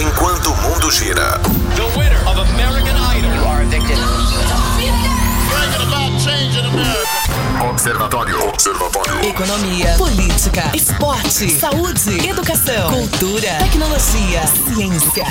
enquanto o mundo gira. The winner of American Idol. You are a victim. Observatório. Observatório. Economia, política, esporte, saúde, educação, cultura, tecnologia, ciência.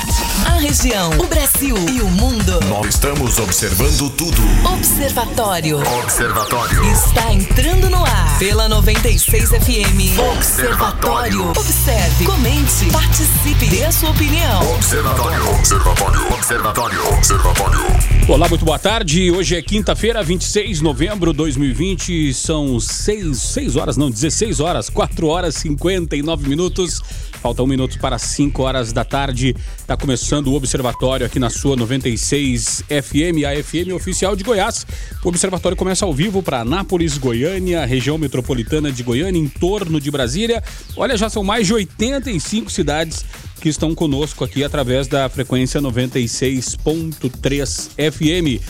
A região, o Brasil e o mundo. Nós estamos observando tudo. Observatório. Observatório. Está entrando no ar pela 96 FM. Observatório. Observe, comente, participe, dê a sua opinião. Observatório. Observatório. Observatório. Observatório. Olá, muito boa tarde. Hoje é quinta-feira, 26 de novembro de 2020. São 6, 6 horas, não, 16 horas, 4 horas e 59 minutos. Falta um minuto para 5 horas da tarde. Está começando o Observatório aqui na sua 96 FM, a FM oficial de Goiás. O Observatório começa ao vivo para Anápolis, Goiânia, região metropolitana de Goiânia, em torno de Brasília. Olha, já são mais de 85 cidades que estão conosco aqui através da frequência 96.3 FM.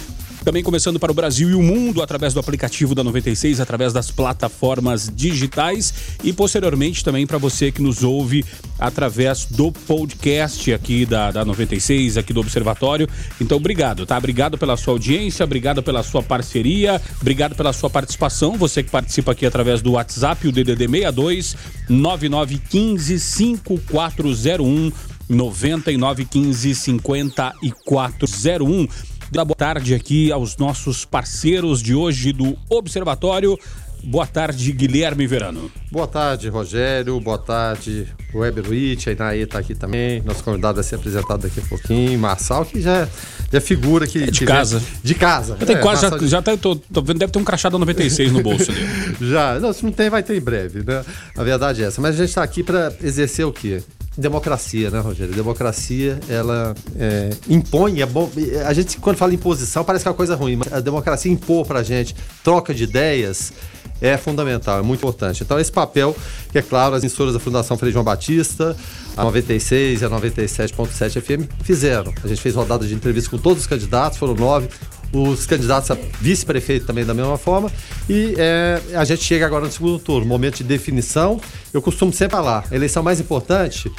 Também começando para o Brasil e o mundo através do aplicativo da 96, através das plataformas digitais e posteriormente também para você que nos ouve através do podcast aqui da, da 96, aqui do Observatório. Então, obrigado, tá? Obrigado pela sua audiência, obrigado pela sua parceria, obrigado pela sua participação. Você que participa aqui através do WhatsApp, o DDD 62 9915 5401 9915 5401 da boa tarde aqui aos nossos parceiros de hoje do Observatório. Boa tarde, Guilherme Verano. Boa tarde, Rogério. Boa tarde, Weber Witt. A Inaê está aqui também. Nosso convidado vai ser apresentado daqui a pouquinho. Marçal, que já, já é figura que. É de que casa. vem- de casa. Já tem É, quase, já, Marçal- já tá, tô, tô deve ter um crachá da 96 no bolso ali. Já, não, se não tem, vai ter em breve, né? A verdade é essa. Mas a gente está aqui para exercer o quê? Democracia, né, Rogério? Democracia, ela é, impõe, é bom. A gente, quando fala imposição, parece que é uma coisa ruim, mas a democracia impor pra gente troca de ideias é fundamental, é muito importante. Então, esse papel, que é claro, as emissoras da Fundação Frei João Batista, a 96 e a 97.7 FM fizeram. A gente fez rodada de entrevista com todos os candidatos, foram nove os candidatos a vice-prefeito também da mesma forma. E é, a gente chega agora no segundo turno, momento de definição. Eu costumo sempre falar, a eleição mais importante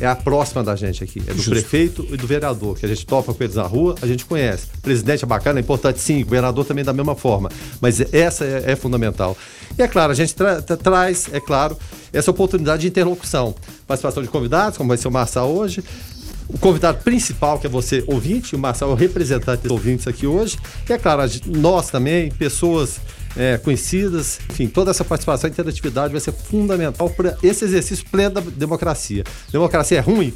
é a próxima da gente aqui, é do Justo. prefeito e do vereador, que a gente topa com eles na rua, a gente conhece. Presidente é bacana, é importante sim, governador também da mesma forma, mas essa é, é fundamental. E é claro, a gente tra- tra- traz, é claro, essa oportunidade de interlocução. Participação de convidados, como vai ser o Marçal hoje, o convidado principal, que é você, ouvinte, o Marcelo é o representante dos ouvintes aqui hoje. E é claro, nós também, pessoas é, conhecidas, enfim, toda essa participação e interatividade vai ser fundamental para esse exercício pleno da democracia. Democracia é ruim?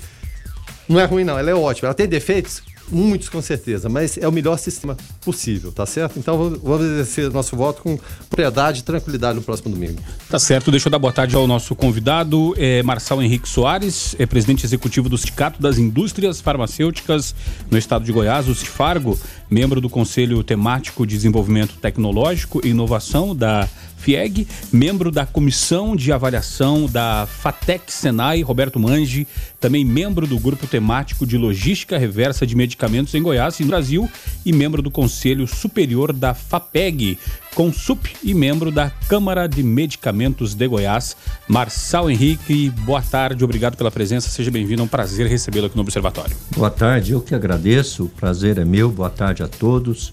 Não é ruim, não, ela é ótima. Ela tem defeitos? Muitos, com certeza, mas é o melhor sistema possível, tá certo? Então vamos- exercer nosso voto com propriedade e tranquilidade no próximo domingo. Tá certo, deixa eu dar boa tarde ao nosso convidado, é Marçal Henrique Soares, é presidente executivo do Sindicato das Indústrias Farmacêuticas no estado de Goiás, o Cifargo, membro do Conselho Temático de Desenvolvimento Tecnológico e Inovação da FIEG, membro da Comissão de Avaliação da FATEC Senai, Roberto Mangi, também membro do Grupo Temático de Logística Reversa de Medicamentos em Goiás e Brasil e membro do Conselho Superior da FAPEG, Consup e membro da Câmara de Medicamentos de Goiás. Marçal Henrique, boa tarde, obrigado pela presença, seja bem-vindo, é um prazer recebê-lo aqui no Observatório. Boa tarde, eu que agradeço, o prazer é meu, boa tarde a todos.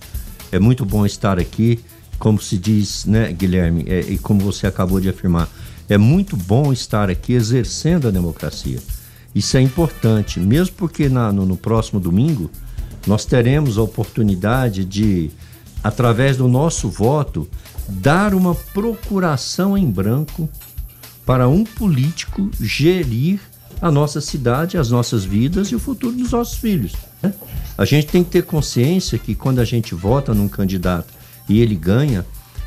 É muito bom estar aqui, como se diz, né, Guilherme, é, e como você acabou de afirmar, é muito bom estar aqui exercendo a democracia. Isso é importante, mesmo porque na- no, no próximo domingo nós teremos a oportunidade de, através do nosso voto, dar uma procuração em branco para um político gerir a nossa cidade, as nossas vidas e o futuro dos nossos filhos. né? A gente tem que ter consciência que quando a gente vota num candidato e ele ganha,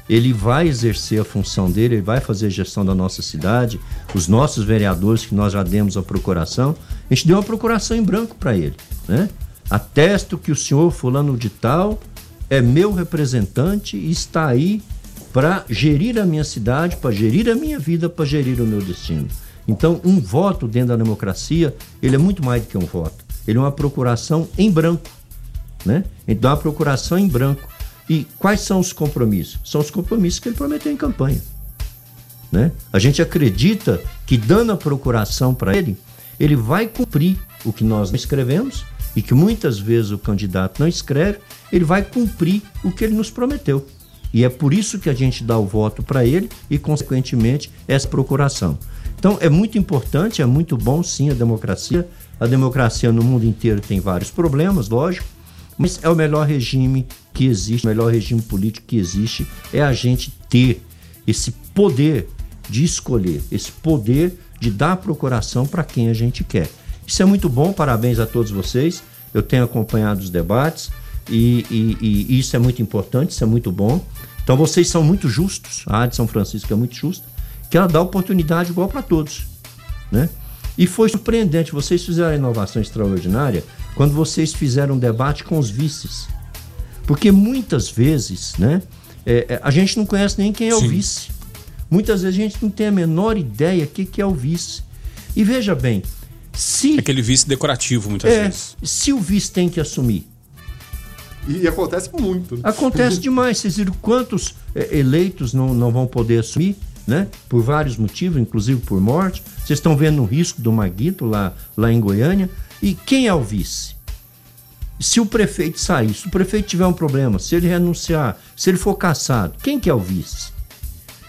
ele vai exercer a função dele, ele vai fazer a gestão da nossa cidade, os nossos vereadores que nós já demos a procuração, a gente deu uma procuração em branco para ele, né? Atesto que o senhor fulano de tal é meu representante e está aí para gerir a minha cidade, para gerir a minha vida, para gerir o meu destino. Então, um voto dentro da democracia, ele é muito mais do que um voto. Ele é uma procuração em branco, né? Então, uma procuração em branco. E quais são os compromissos? São os compromissos que ele prometeu em campanha. Né? A gente acredita que dando a procuração para ele, ele vai cumprir o que nós escrevemos e que muitas vezes o candidato não escreve, ele vai cumprir o que ele nos prometeu. E é por isso que a gente dá o voto para ele e, consequentemente, essa procuração. Então, é muito importante, é muito bom, sim, a democracia. A democracia no mundo inteiro tem vários problemas, lógico, mas é o melhor regime que existe, o melhor regime político que existe é a gente ter esse poder de escolher, esse poder de dar procuração para quem a gente quer. Isso é muito bom, parabéns a todos vocês. Eu tenho acompanhado os debates e, e, e isso é muito importante, isso é muito bom. Então vocês são muito justos, a área de São Francisco é muito justa, que ela dá oportunidade igual para todos. Né? E foi surpreendente, vocês fizeram inovação extraordinária quando vocês fizeram um debate com os vices. Porque muitas vezes, né, é, é, a gente não conhece nem quem é Sim. o vice. Muitas vezes a gente não tem a menor ideia o que, que é o vice. E veja bem, se. Aquele vice decorativo, muitas é, vezes. Se o vice tem que assumir. E, e acontece muito. Né? Acontece demais. Vocês viram quantos é, eleitos não, não vão poder assumir, né? Por vários motivos, inclusive por morte. Vocês estão vendo o risco do Maguito lá, lá em Goiânia. E quem é o vice? Se o prefeito sair, se o prefeito tiver um problema, se ele renunciar, se ele for caçado, quem que é o vice?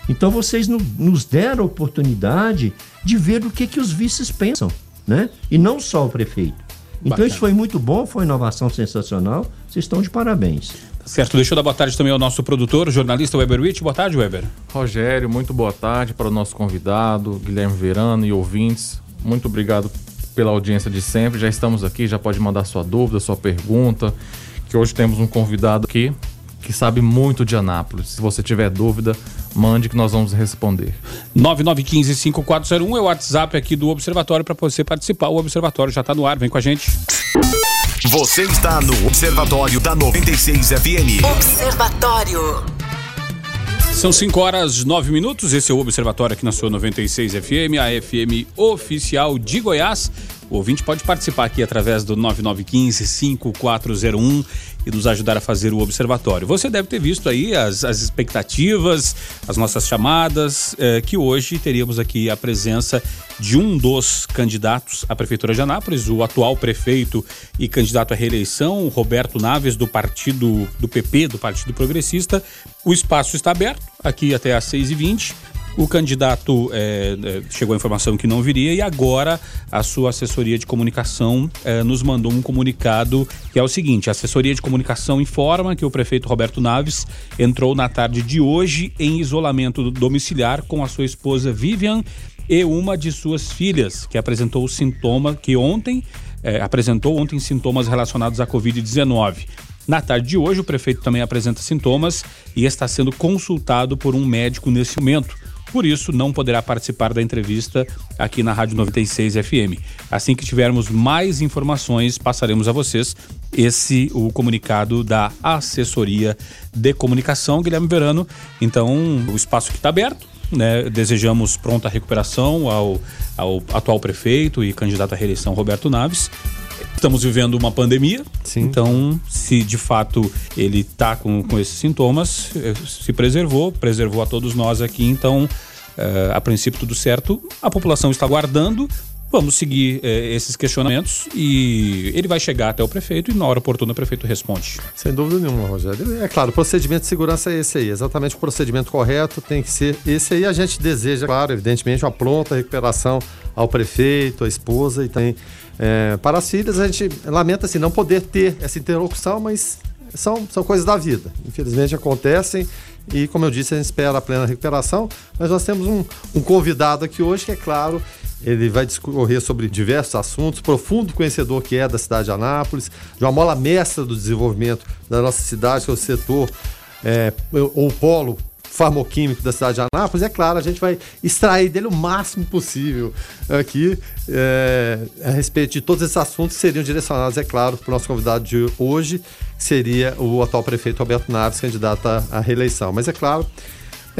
Então vocês no, nos deram a oportunidade de ver o que, que os vices pensam né? E não só o prefeito. Então Bacana. isso foi muito bom, foi uma inovação sensacional. Vocês estão de parabéns. Tá certo, deixa eu dar boa tarde também ao nosso produtor, o jornalista Weber Witt. Boa tarde, Weber. Rogério, muito boa tarde para o nosso convidado, Guilherme Verano e ouvintes. Muito obrigado pela audiência de sempre. Já estamos aqui, já pode mandar sua dúvida, sua pergunta. Que hoje temos um convidado aqui que sabe muito de Anápolis. Se você tiver dúvida, mande que nós vamos responder. 9915-5401 é o WhatsApp aqui do Observatório para você participar. O Observatório já está no ar, vem com a gente. Você está no Observatório da 96 FM. Observatório. São 5 horas 9 minutos. Esse é o Observatório aqui na sua 96 FM, a FM oficial de Goiás. O ouvinte pode participar aqui através do 9915-5401 e nos ajudar a fazer o observatório. Você deve ter visto aí as, as expectativas, as nossas chamadas, eh, que hoje teríamos aqui a presença de um dos candidatos à Prefeitura de Anápolis, o atual prefeito e candidato à reeleição, Roberto Naves, do partido do PP, do Partido Progressista. O espaço está aberto aqui até às 6h20. O candidato é, é, chegou a informação que não viria e agora a sua assessoria de comunicação é, nos mandou um comunicado que é o seguinte: a assessoria de comunicação informa que o prefeito Roberto Naves entrou na tarde de hoje em isolamento domiciliar com a sua esposa Vivian e uma de suas filhas, que apresentou sintoma que ontem é, apresentou ontem sintomas relacionados à Covid-19. Na tarde de hoje, o prefeito também apresenta sintomas e está sendo consultado por um médico nesse momento. Por isso, não poderá participar da entrevista aqui na Rádio 96 FM. Assim que tivermos mais informações, passaremos a vocês esse o comunicado da assessoria de comunicação Guilherme Verano. Então, o espaço que está aberto. Né? Desejamos pronta recuperação ao, ao atual prefeito e candidato à reeleição Roberto Naves Estamos vivendo uma pandemia, Sim. então se de fato ele está com, com esses sintomas, eh, se preservou, preservou a todos nós aqui, então uh, a princípio tudo certo. A população está aguardando, Vamos seguir eh, esses questionamentos e ele vai chegar até o prefeito e na hora oportuna o prefeito responde. Sem dúvida nenhuma, Rogério. É claro, o procedimento de segurança é esse aí, exatamente o procedimento correto tem que ser esse aí. A gente deseja, claro, evidentemente, uma pronta recuperação ao prefeito, à esposa e também é, para as filhas. A gente lamenta assim, não poder ter essa interlocução, mas são, são coisas da vida. Infelizmente acontecem e, como eu disse, a gente espera a plena recuperação. Mas nós temos um, um convidado aqui hoje que, é claro, ele vai discorrer sobre diversos assuntos, profundo conhecedor que é da cidade de Anápolis, de uma mola mestra do desenvolvimento da nossa cidade, que é o setor é, ou polo farmoquímico da cidade de Anápolis, é claro, a gente vai extrair dele o máximo possível aqui é, a respeito de todos esses assuntos que seriam direcionados, é claro, para o nosso convidado de hoje, que seria o atual prefeito Roberto Naves, candidato à reeleição. Mas é claro,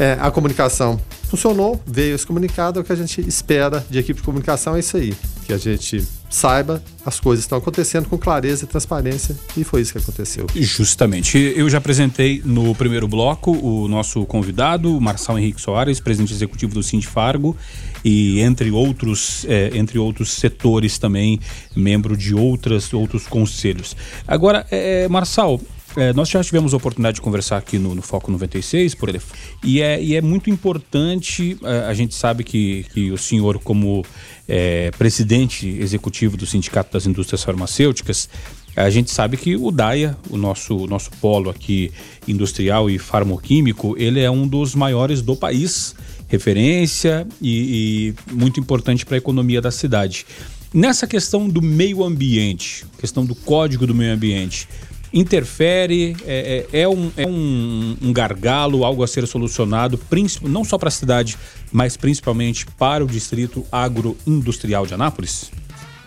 é, a comunicação funcionou, veio esse comunicado, o que a gente espera de equipe de comunicação é isso aí, que a gente saiba as coisas estão acontecendo com clareza e transparência, e foi isso que aconteceu. Justamente. Eu já apresentei no primeiro bloco o nosso convidado, Marçal Henrique Soares, presidente executivo do Sindifargo, e entre outros, é, entre outros setores também, membro de outras, outros conselhos. Agora, é, Marçal, é, nós já tivemos a oportunidade de conversar aqui no, no Foco 96 por ele, e é, e é muito importante, é, a gente sabe que, que o senhor, como é, presidente executivo do Sindicato das Indústrias Farmacêuticas, a gente sabe que o DAIA, o nosso, nosso polo aqui industrial e farmoquímico, ele é um dos maiores do país, referência e, e muito importante para a economia da cidade. Nessa questão do meio ambiente, questão do código do meio ambiente, interfere, é, é, é, um, é um, um, gargalo, algo a ser solucionado, não só para a cidade, mas principalmente para o distrito agroindustrial de Anápolis?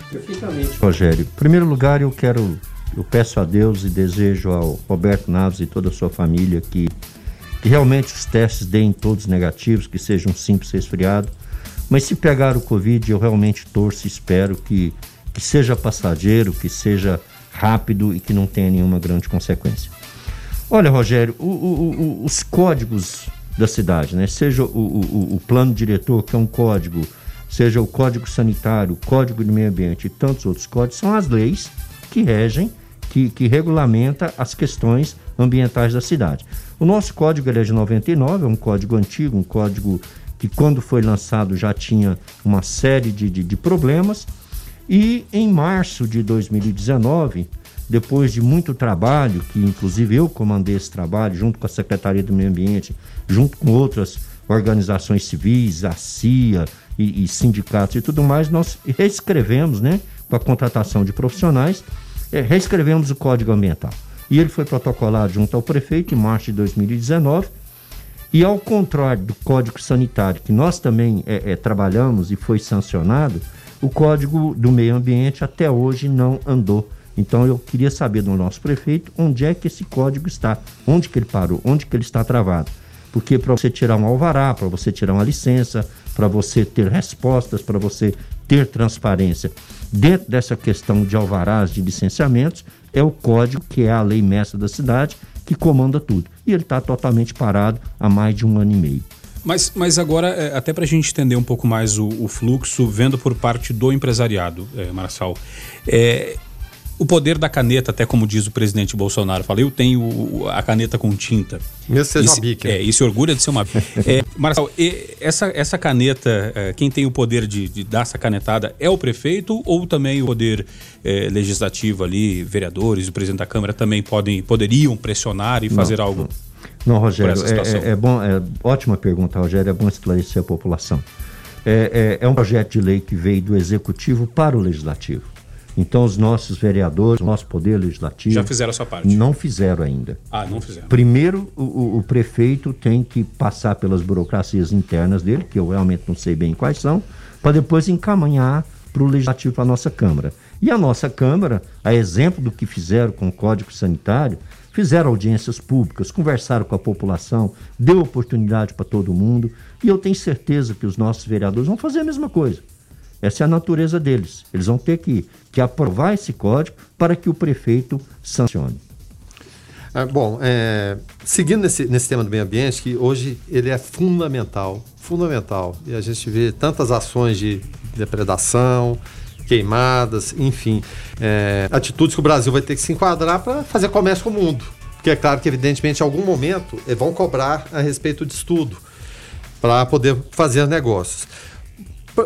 Perfeitamente. Rogério, em primeiro lugar eu quero, eu peço a Deus e desejo ao Roberto Naves e toda a sua família que, que realmente os testes deem todos negativos, que seja um simples resfriado. Mas se pegar o Covid, eu realmente torço e espero que, que seja passageiro, que seja rápido e que não tenha nenhuma grande consequência. Olha, Rogério, o, o, o, os códigos da cidade, né? seja o, plano diretor, que é um código, seja o código sanitário, o código de meio ambiente e tantos outros códigos, são as leis que regem, que, que regulamenta as questões ambientais da cidade. O nosso código é de 99, é um código antigo, um código que quando foi lançado já tinha uma série de, de, de problemas, e em março de 2019, depois de muito trabalho, que inclusive eu comandei esse trabalho junto com a Secretaria do Meio Ambiente, junto com outras organizações civis, a CIA e, e sindicatos e tudo mais, nós reescrevemos, né, com a contratação de profissionais, é, reescrevemos o Código Ambiental. E ele foi protocolado junto ao prefeito em março de 2019. E ao contrário do Código Sanitário, que nós também é, é, trabalhamos e foi sancionado, o Código do Meio Ambiente até hoje não andou. Então eu queria saber do nosso prefeito onde é que esse código está, onde que ele parou, onde que ele está travado. Porque para você tirar um alvará, para você tirar uma licença, para você ter respostas, para você ter transparência, dentro dessa questão de alvarás, de licenciamentos, é o código que é a lei mestra da cidade que comanda tudo. E ele está totalmente parado há mais de um ano e meio. Mas, mas agora, é, até para a gente entender um pouco mais o, o, fluxo, vendo por parte do empresariado, é, Marçal, é, o poder da caneta, até como diz o presidente Bolsonaro, fala, eu tenho a caneta com tinta. Mesmo seja uma bica. É, e se orgulha de ser uma é, Marçal, essa, essa caneta, é, quem tem o poder de, de, dar essa canetada é o prefeito ou também o poder é, legislativo ali, vereadores, o presidente da Câmara também podem, poderiam pressionar e fazer não, algo? Não. Não, Rogério, é, é, é, bom, é, ótima pergunta, Rogério, é bom esclarecer a população. É, é, é, um projeto de lei que veio do Executivo para o Legislativo. Então, os nossos vereadores, o nosso Poder Legislativo. Já fizeram a sua parte? Não fizeram ainda. Ah, não fizeram. Primeiro, o, o prefeito tem que passar pelas burocracias internas dele, que eu realmente não sei bem quais são, para depois encaminhar para o Legislativo, para a nossa Câmara. E a nossa Câmara, a exemplo do que fizeram com o Código Sanitário, fizeram audiências públicas, conversaram com a população, deu oportunidade para todo mundo, e eu tenho certeza que os nossos vereadores vão fazer a mesma coisa. Essa é a natureza deles. Eles vão ter que, que aprovar esse código para que o prefeito sancione. Ah, bom, é, seguindo nesse, nesse tema do meio ambiente, que hoje ele é fundamental, fundamental. E a gente vê tantas ações de depredação, queimadas, enfim, é, atitudes que o Brasil vai ter que se enquadrar para fazer comércio com o mundo. Porque é claro que, evidentemente, em algum momento vão cobrar a respeito de estudo para poder fazer negócios.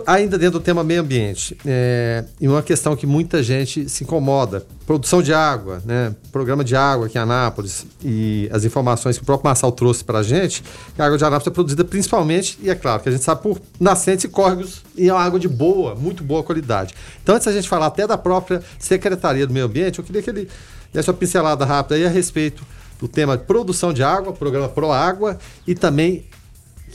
Ainda dentro do tema meio ambiente, é, e uma questão que muita gente se incomoda: produção de água, né? programa de água aqui em Anápolis e as informações que o próprio Marçal trouxe para a gente, a água de Anápolis é produzida principalmente, e é claro que a gente sabe por nascentes e córregos, e é uma água de boa, muito boa qualidade. Então, antes da gente falar até da própria Secretaria do Meio Ambiente, eu queria que ele desse uma pincelada rápida aí a respeito do tema de produção de água, programa Pro Água, e também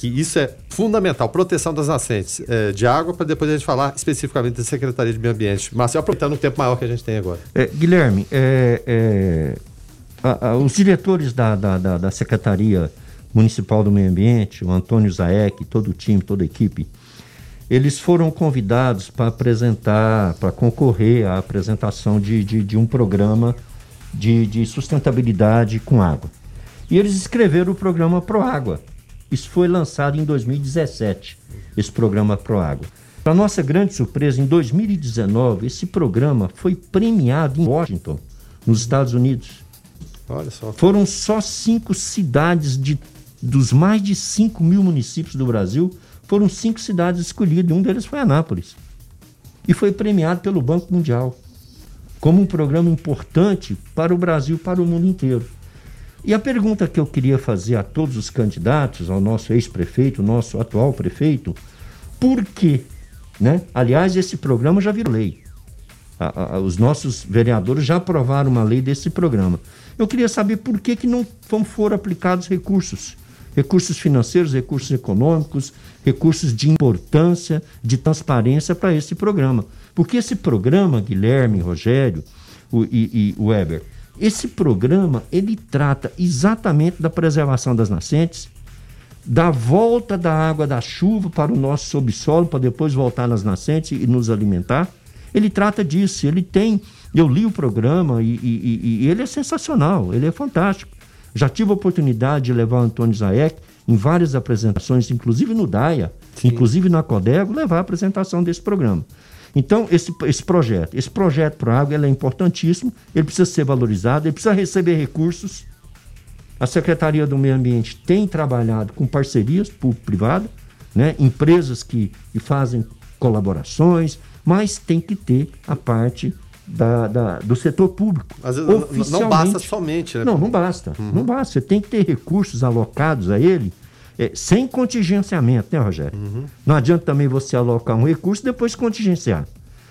que isso é fundamental, proteção das nascentes é, de água, para depois a gente falar especificamente da Secretaria de Meio Ambiente. Marcelo, aproveitando o tempo maior que a gente tem agora. É, Guilherme, é, é a, a, os diretores da, da, da, da, Secretaria Municipal do Meio Ambiente, o Antônio Zaek, todo o time, toda a equipe, eles foram convidados para apresentar, para concorrer à apresentação de, de, de um programa de, de sustentabilidade com água. E eles escreveram o programa Proágua. Isso foi lançado em 2017, esse programa Proágua. Para nossa grande surpresa, em 2019, esse programa foi premiado em Washington, nos Estados Unidos. Olha só. Foram só cinco cidades de, dos mais de 5 mil municípios do Brasil, foram cinco cidades escolhidas, e um deles foi Anápolis. E foi premiado pelo Banco Mundial como um programa importante para o Brasil, para o mundo inteiro. E a pergunta que eu queria fazer a todos os candidatos, ao nosso ex-prefeito, nosso atual prefeito, por quê? Né? Aliás, esse programa já virou lei. A, a, os nossos vereadores já aprovaram uma lei desse programa. Eu queria saber por que, que não foram aplicados recursos. Recursos financeiros, recursos econômicos, recursos de importância, de transparência para esse programa. Porque esse programa, Guilherme, Rogério o, e, e Weber, esse programa ele trata exatamente da preservação das nascentes, da volta da água da chuva para o nosso subsolo, para depois voltar nas nascentes e nos alimentar. Ele trata disso, ele tem. Eu li o programa e, e, e ele é sensacional, ele é fantástico. Já tive a oportunidade de levar o Antônio Zaek em várias apresentações, inclusive no DAIA, Sim. inclusive na Codego, levar a apresentação desse programa. Então, esse, esse projeto, esse projeto para a água é importantíssimo, ele precisa ser valorizado, ele precisa receber recursos. A Secretaria do Meio Ambiente tem trabalhado com parcerias público-privada, né? empresas que, que fazem colaborações, mas tem que ter a parte da, da, do setor público. Às vezes não basta somente, né? Não, não basta. Uhum. Não basta. Você tem que ter recursos alocados a ele é, sem contingenciamento, né, Rogério? Uhum. Não adianta também você alocar um recurso e depois contingenciar.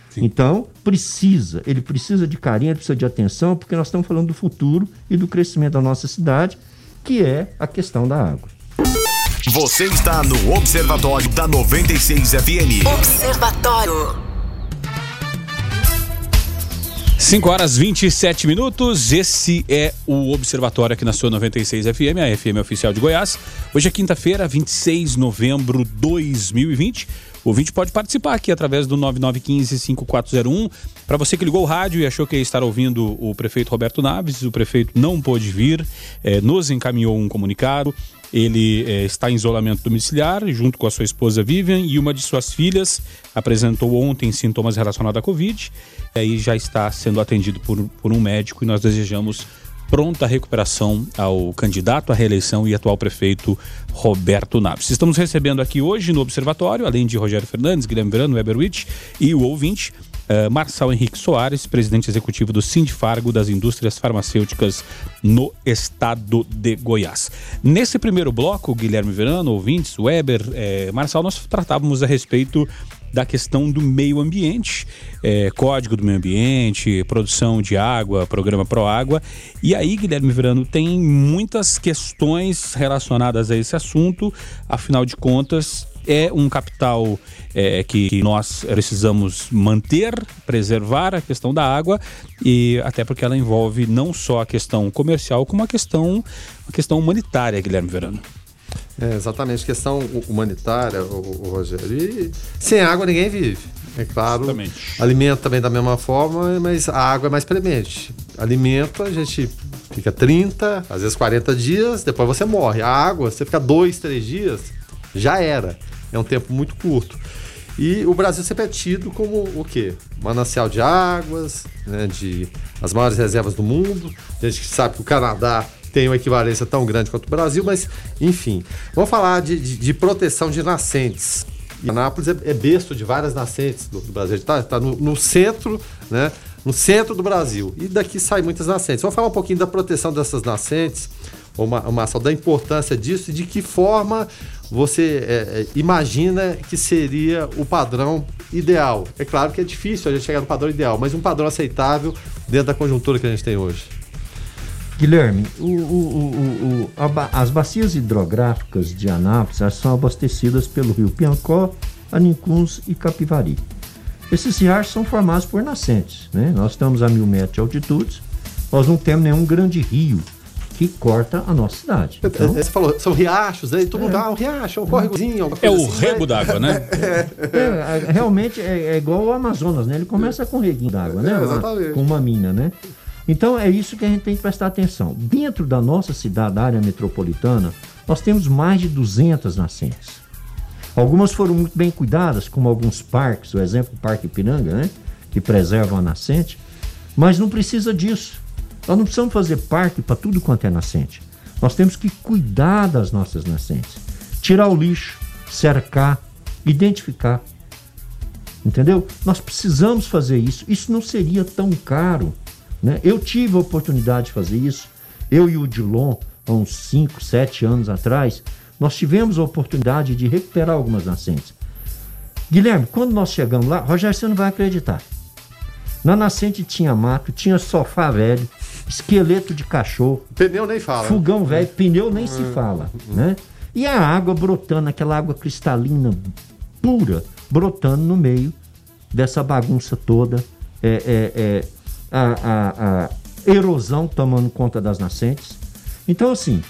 Sim. Então, precisa, ele precisa de carinho, ele precisa de atenção, porque nós estamos falando do futuro e do crescimento da nossa cidade, que é a questão da água. Você está no Observatório da 96 FM. Observatório. 5 horas 27 minutos. Esse é o Observatório aqui na sua 96 FM, a FM oficial de Goiás. Hoje é quinta-feira, 26 de novembro de 2020. O ouvinte pode participar aqui através do 9915-5401. Para você que ligou o rádio e achou que ia estar ouvindo o prefeito Roberto Naves, o prefeito não pôde vir, eh, nos encaminhou um comunicado. Ele eh, está em isolamento domiciliar, junto com a sua esposa Vivian, e uma de suas filhas apresentou ontem sintomas relacionados à Covid e já está sendo atendido por, por um médico e nós desejamos pronta recuperação ao candidato à reeleição e atual prefeito Roberto Naves. Estamos recebendo aqui hoje no Observatório, além de Rogério Fernandes, Guilherme Verano, Weber Witt e o ouvinte, uh, Marçal Henrique Soares, presidente executivo do Sindifargo das Indústrias Farmacêuticas no estado de Goiás. Nesse primeiro bloco, Guilherme Verano, ouvintes, Weber, eh, Marçal, nós tratávamos a respeito da questão do meio ambiente, é, código do meio ambiente, produção de água, programa Pro Água. E aí, Guilherme Verano, tem muitas questões relacionadas a esse assunto, afinal de contas, é um capital é, que nós precisamos manter, preservar a questão da água e até porque ela envolve não só a questão comercial como a questão, a questão humanitária, Guilherme Verano. É, exatamente, questão humanitária, o, o Rogério. E sem água ninguém vive. É claro, exatamente. alimento também da mesma forma, mas a água é mais premente. Alimento, a gente fica 30, às vezes 40 dias, depois você morre. A água, você fica dois, três dias, já era. É um tempo muito curto. E o Brasil sempre é tido como o quê? Manancial de águas, né, de as maiores reservas do mundo. A gente sabe que o Canadá tem uma equivalência tão grande quanto o Brasil, mas enfim. Vamos falar de, de, de proteção de nascentes. E Anápolis é, é de várias nascentes do, do Brasil. Está tá no, no, centro, né? No centro do Brasil. E daqui saem muitas nascentes. Vamos falar um pouquinho da proteção dessas nascentes, uma, uma da importância disso e de que forma você é, é, imagina que seria o padrão ideal. É claro que é difícil a gente chegar no padrão ideal, mas um padrão aceitável dentro da conjuntura que a gente tem hoje. Guilherme, o, o, o, as bacias hidrográficas de Anápolis são abastecidas pelo rio Piancó, Anicuns e Capivari. Esses riachos são formados por nascentes. Né? Nós estamos a mil metros de altitude, nós não temos nenhum grande rio que corta a nossa cidade. Então, Você falou, são riachos, aí todo mundo, ah, um riacho, um córregozinho. É o assim, rebo mas- d'água, né? é, é, realmente é, é igual o Amazonas, né? Ele começa com um reguinho d'água, né? É, Uma- exatamente. com uma mina, né? Então é isso que a gente tem que prestar atenção. Dentro da nossa cidade, da área metropolitana, nós temos mais de 200 nascentes. Algumas foram muito bem cuidadas, como alguns parques, o exemplo do Parque Ipiranga, né? Que preservam a nascente. Mas não precisa disso. Nós não precisamos fazer parque para tudo quanto é nascente. Nós temos que cuidar das nossas nascentes. Tirar o lixo, cercar, identificar. Entendeu? Nós precisamos fazer isso. Isso não seria tão caro. Né? Eu tive a oportunidade de fazer isso. Eu e o Dilon, há uns 5, 7 anos atrás, nós tivemos a oportunidade de recuperar algumas nascentes. Guilherme, quando nós chegamos lá, Rogério, você não vai acreditar. Na nascente tinha mato, tinha sofá velho, esqueleto de cachorro, Pneu nem fala. né? fogão velho, pneu nem se fala, né? E a água brotando, aquela água cristalina pura, brotando no meio dessa bagunça toda, é, é, é, a, a- a erosão tomando conta das nascentes. Então, assim,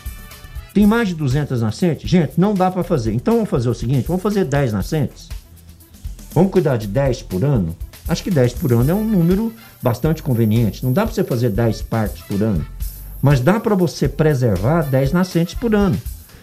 tem mais de 200 nascentes? Gente, não dá para fazer. Então, vamos fazer o seguinte, vamos fazer 10 nascentes? Vamos cuidar de 10 por ano? Acho que 10 por ano é um número bastante conveniente. Não dá para você fazer 10 parques por ano. Mas dá para você preservar 10 nascentes por ano.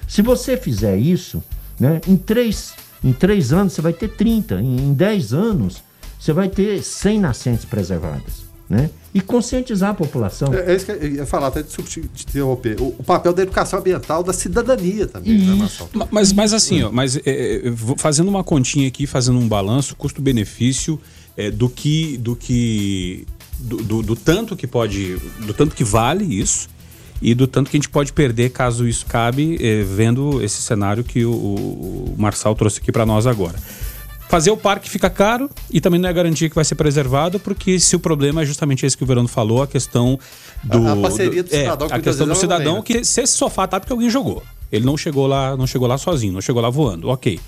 Se você fizer isso, né, em, 3, em 3 anos você vai ter 30. Em, em 10 anos você vai ter 100 nascentes preservadas. Né? E conscientizar a população. É, é isso que eu ia falar, até desculpa te, te interromper. O, o papel da educação ambiental da cidadania também, né, Mas, mas assim, ó, mas é, é, fazendo uma continha aqui, fazendo um balanço, custo-benefício é, do que do que do, do- do tanto que pode, do tanto que vale isso e do tanto que a gente pode perder caso isso cabe, é, vendo esse cenário que o, o Marçal trouxe aqui para nós agora. Fazer o parque fica caro e também não é garantia que vai ser preservado, porque se o problema é justamente esse que o Verano falou, a questão do. A- a parceria do é, cidadão, que A questão do cidadão que se esse sofá tá porque alguém jogou. Ele não chegou lá, não chegou lá sozinho, não chegou lá voando. Ok.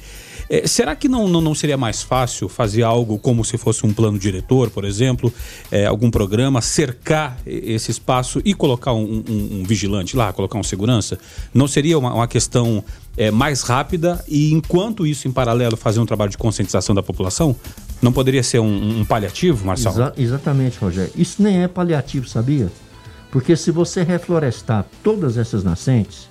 É, será que não, não, não seria mais fácil fazer algo como se fosse um plano diretor, por exemplo, é, algum programa, cercar esse espaço e colocar um, um- um vigilante lá, colocar um segurança? Não seria uma, uma questão é, mais rápida e, enquanto isso, em paralelo, fazer um trabalho de conscientização da população? Não poderia ser um, um paliativo, Marcelo? Exa- exatamente, Rogério. Isso nem é paliativo, sabia? Porque se você reflorestar todas essas nascentes,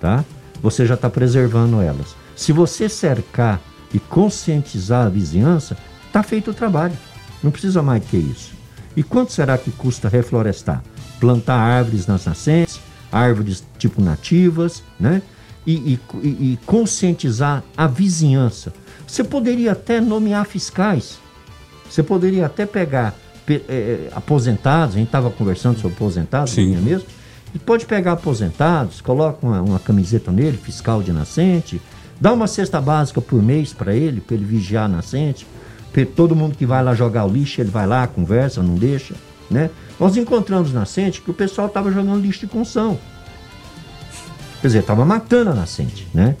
tá? Você já está preservando elas. Se você cercar e conscientizar a vizinhança, tá feito o trabalho. Não precisa mais do que isso. E quanto será que custa reflorestar? Plantar árvores nas nascentes, árvores tipo nativas, né? E, e- e- conscientizar a vizinhança. Você poderia até nomear fiscais. Você poderia até pegar pe- eh, aposentados, a gente estava conversando sobre aposentados, Sim. é mesmo? E pode pegar aposentados, coloca uma, uma camiseta nele, fiscal de nascente, dá uma cesta básica por mês para ele, para ele vigiar a nascente. Todo mundo que vai lá jogar o lixo, ele vai lá, conversa, não deixa. Né? Nós encontramos nascente que o pessoal estava jogando lixo de construção. Quer dizer, estava matando a nascente. Né?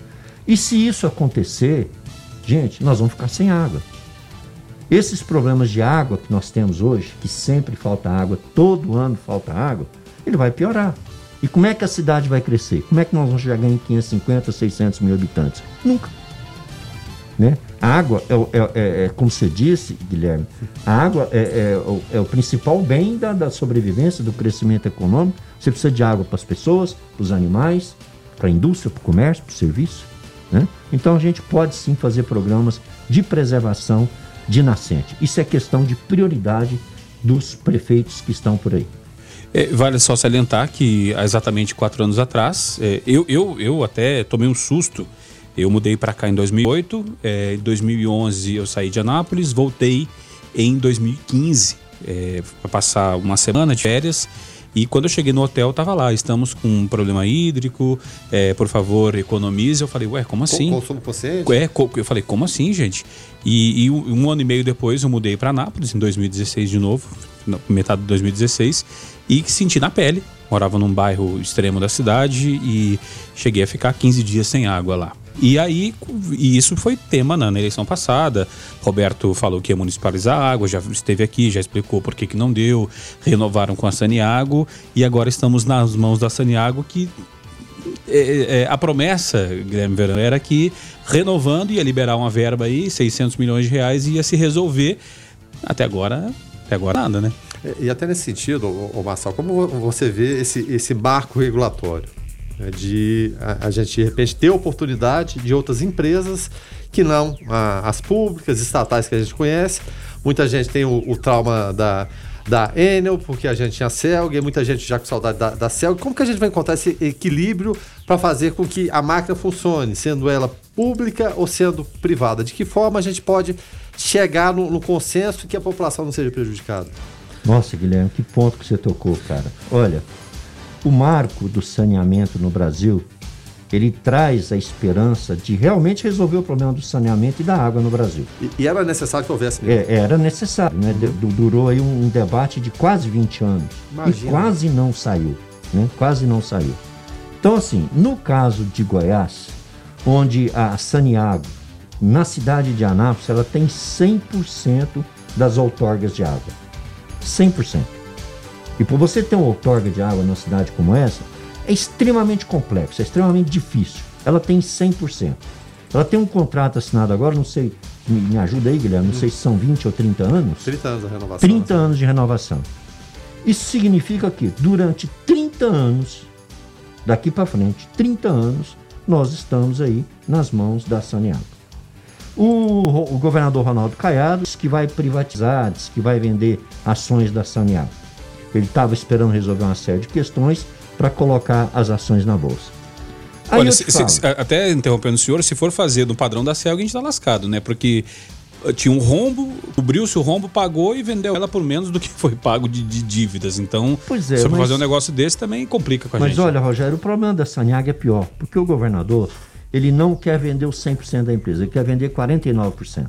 E se isso acontecer, gente, nós vamos ficar sem água. Esses problemas de água que nós temos hoje, que sempre falta água, todo ano falta água, ele vai piorar. E como é que a cidade vai crescer? Como é que nós vamos chegar em 550, 600 mil habitantes? Nunca. Né? A água, é, é- é- é, como você disse, Guilherme, a água é, é o, é o principal bem da, da sobrevivência, do crescimento econômico. Você precisa de água para as pessoas, para os animais, para a indústria, para o comércio, para o serviço. Né? Então a gente pode sim fazer programas de preservação de nascente. Isso é questão de prioridade dos prefeitos que estão por aí. É, vale só salientar que há exatamente quatro anos atrás, é, eu, eu, eu até tomei um susto. Eu mudei para cá em 2008, é, em 2011 eu saí de Anápolis, voltei em 2015 para passar uma semana de férias. E quando eu cheguei no hotel, tava lá, estamos com um problema hídrico, é, por favor, economize. Eu falei, ué, como assim? Consumo consciente? É, eu falei, como assim, gente? E, e um, ano e meio depois eu mudei para Anápolis, em 2016 de novo, metade de 2016, e que senti na pele. Morava num bairro extremo da cidade e cheguei a ficar 15 dias sem água lá. E aí, e isso foi tema na, na, eleição passada. Roberto falou que ia municipalizar a água, já esteve aqui, já explicou por que, que não deu. Renovaram com a Saniago e agora estamos nas mãos da Saniago que é, é, a promessa, Guilherme Verano, era que renovando ia liberar uma verba aí, 600 milhões de reais, ia se resolver. Até agora, até agora nada, né? E até nesse sentido, o Marçal, como você vê esse, esse marco regulatório? Né, de a, gente, de repente, ter oportunidade de outras empresas que não as públicas, estatais que a gente conhece. Muita gente tem o, o trauma da, da Enel, porque a gente tinha a Celg, e muita gente já com saudade da, da Celg. Como que a gente vai encontrar esse equilíbrio para fazer com que a máquina funcione, sendo ela pública ou sendo privada? De que forma a gente pode chegar no, no consenso que a população não seja prejudicada? Nossa, Guilherme, que ponto que você tocou, cara. Olha, o marco do saneamento no Brasil, ele traz a esperança de realmente resolver o problema do saneamento e da água no Brasil. E, e era necessário que houvesse mesmo? É, era necessário, né? Uhum. Durou aí um, um, debate de quase 20 anos. Imagina. E quase não saiu, né? Quase não saiu. Então, assim, no caso de Goiás, onde a Saniago, na cidade de Anápolis, ela tem 100% das outorgas de água. 100%. E por você ter uma outorga de água numa cidade como essa, é extremamente complexo, é extremamente difícil. Ela tem 100%. Ela tem um contrato assinado agora, não sei, me, me ajuda aí, Guilherme, não hum. sei se são 20 ou 30 anos. 30 anos de renovação. 30 anos de renovação. Isso significa que durante 30 anos, daqui para frente, 30 anos, nós estamos aí nas mãos da Saneago. O, o governador Ronaldo Caiado disse que vai privatizar, disse que vai vender ações da Saneago. Ele estava esperando resolver uma série de questões para colocar as ações na bolsa. Aí Olha, se, se, até interrompendo o senhor, se for fazer no padrão da CELG, a gente está lascado, né? Porque eh, tinha um rombo, cobriu-se o rombo, pagou e vendeu ela por menos do que foi pago de, de dívidas. Então, pois é, se mas... fazer um negócio desse também complica com a mas gente. Mas olha, Rogério, o problema da Saniaga é pior, porque o governador ele não quer vender os 100% da empresa, ele quer vender 49%.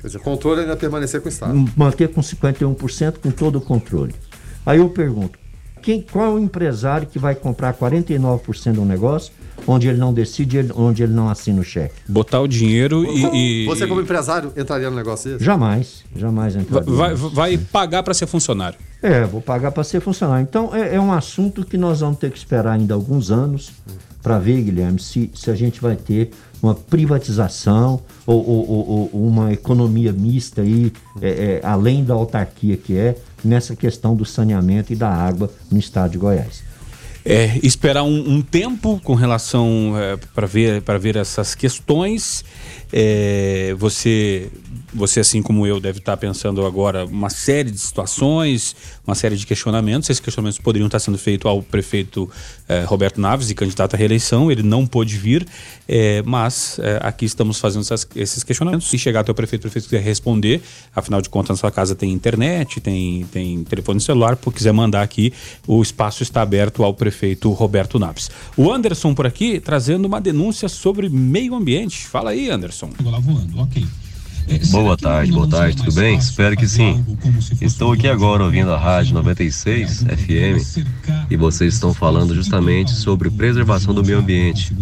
Quer dizer, o controle ainda permanecer com o Estado. Manter com 51% com todo o controle. Aí eu pergunto, quem, qual é o empresário que vai comprar 49% de um negócio onde ele não decide, onde ele não assina o cheque? Botar o dinheiro e, e, Você, como empresário, entraria no negócio desse? Jamais, jamais entraria. Vai, vai pagar para ser funcionário? É, vou pagar para ser funcionário. Então, é, é, um assunto que nós vamos ter que esperar ainda alguns anos para ver, Guilherme, se, se a gente vai ter uma privatização ou, ou, ou, ou uma economia mista aí, é, é, além da autarquia que é, nessa questão do saneamento e da água no estado de Goiás. É, esperar um, um tempo com relação é, para ver para ver essas questões. É, você você, assim como eu, deve estar pensando agora uma série de situações, uma série de questionamentos. Esses questionamentos poderiam estar sendo feitos ao prefeito eh, Roberto Naves, candidato à reeleição. Ele não pôde vir, eh, mas eh, aqui estamos fazendo essas, esses questionamentos. Se chegar até o prefeito, o prefeito quiser responder, afinal de contas, na sua casa tem internet, tem, tem telefone celular, por quiser mandar aqui, o espaço está aberto ao prefeito Roberto Naves. O Anderson por aqui trazendo uma denúncia sobre meio ambiente. Fala aí, Anderson. Ok. Boa tarde, boa tarde, tudo bem? Espero que sim. Estou aqui agora ouvindo a Rádio 96 FM e vocês estão falando justamente sobre preservação do meio ambiente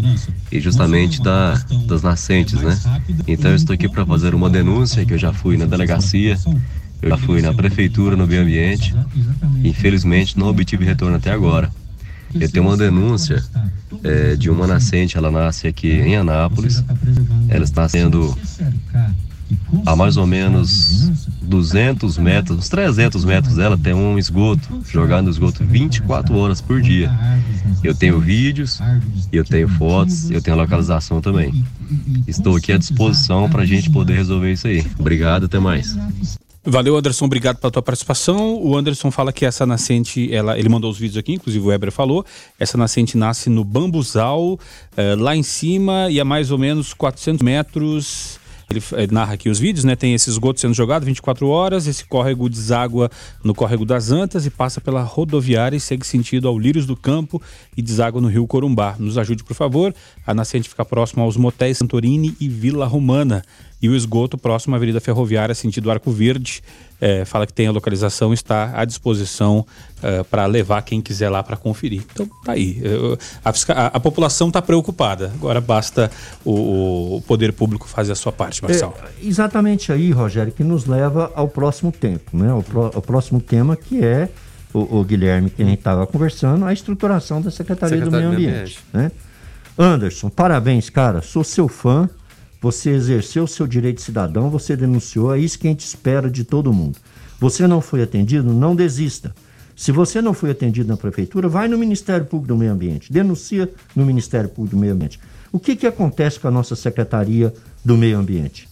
e justamente da, das nascentes, né? Então eu estou aqui para fazer uma denúncia que eu já fui na delegacia, eu já fui na prefeitura no meio ambiente, infelizmente não obtive retorno até agora. Eu tenho uma denúncia é, de uma nascente, ela nasce aqui em Anápolis, ela está sendo a mais ou menos 200 metros, uns 300 metros dela tem um esgoto, jogando no esgoto 24 horas por dia. Eu tenho vídeos, eu tenho fotos, eu tenho localização também. Estou aqui à disposição para a gente poder resolver isso aí. Obrigado, até mais. Valeu, Anderson. Obrigado pela tua participação. O Anderson fala que essa nascente, ela, ele mandou os vídeos aqui, inclusive o Weber falou. Essa nascente nasce no Bambuzal, eh, lá em cima, e a mais ou menos 400 metros ele, ele, narra aqui os vídeos, né? Tem esse esgoto sendo jogado 24 horas, esse córrego deságua no córrego das Antas e passa pela rodoviária e segue sentido ao Lírios do Campo e deságua no rio Corumbá. Nos ajude, por favor. A nascente fica próxima aos motéis Santorini e Vila Romana. e o esgoto próximo à Avenida Ferroviária, sentido Arco Verde. É, fala que tem a localização, está à disposição é, para levar quem quiser lá para conferir. Então tá aí. A, a- a população está preocupada. Agora basta o, o poder público fazer a sua parte, Marcelo. É, exatamente aí, Rogério, que nos leva ao próximo tempo, né? O, pró- o próximo tema que é o, o Guilherme que a gente estava conversando, a estruturação da Secretaria, Secretaria do do Meio Meio Ambiente. Né? Anderson, parabéns, cara. Sou seu fã. Você exerceu o seu direito cidadão, você denunciou, é isso que a gente espera de todo mundo. Você não foi atendido, não desista. Se você não foi atendido na prefeitura, vai no Ministério Público do Meio Ambiente, denuncia no Ministério Público do Meio Ambiente. O que, que acontece com a nossa Secretaria do Meio Ambiente?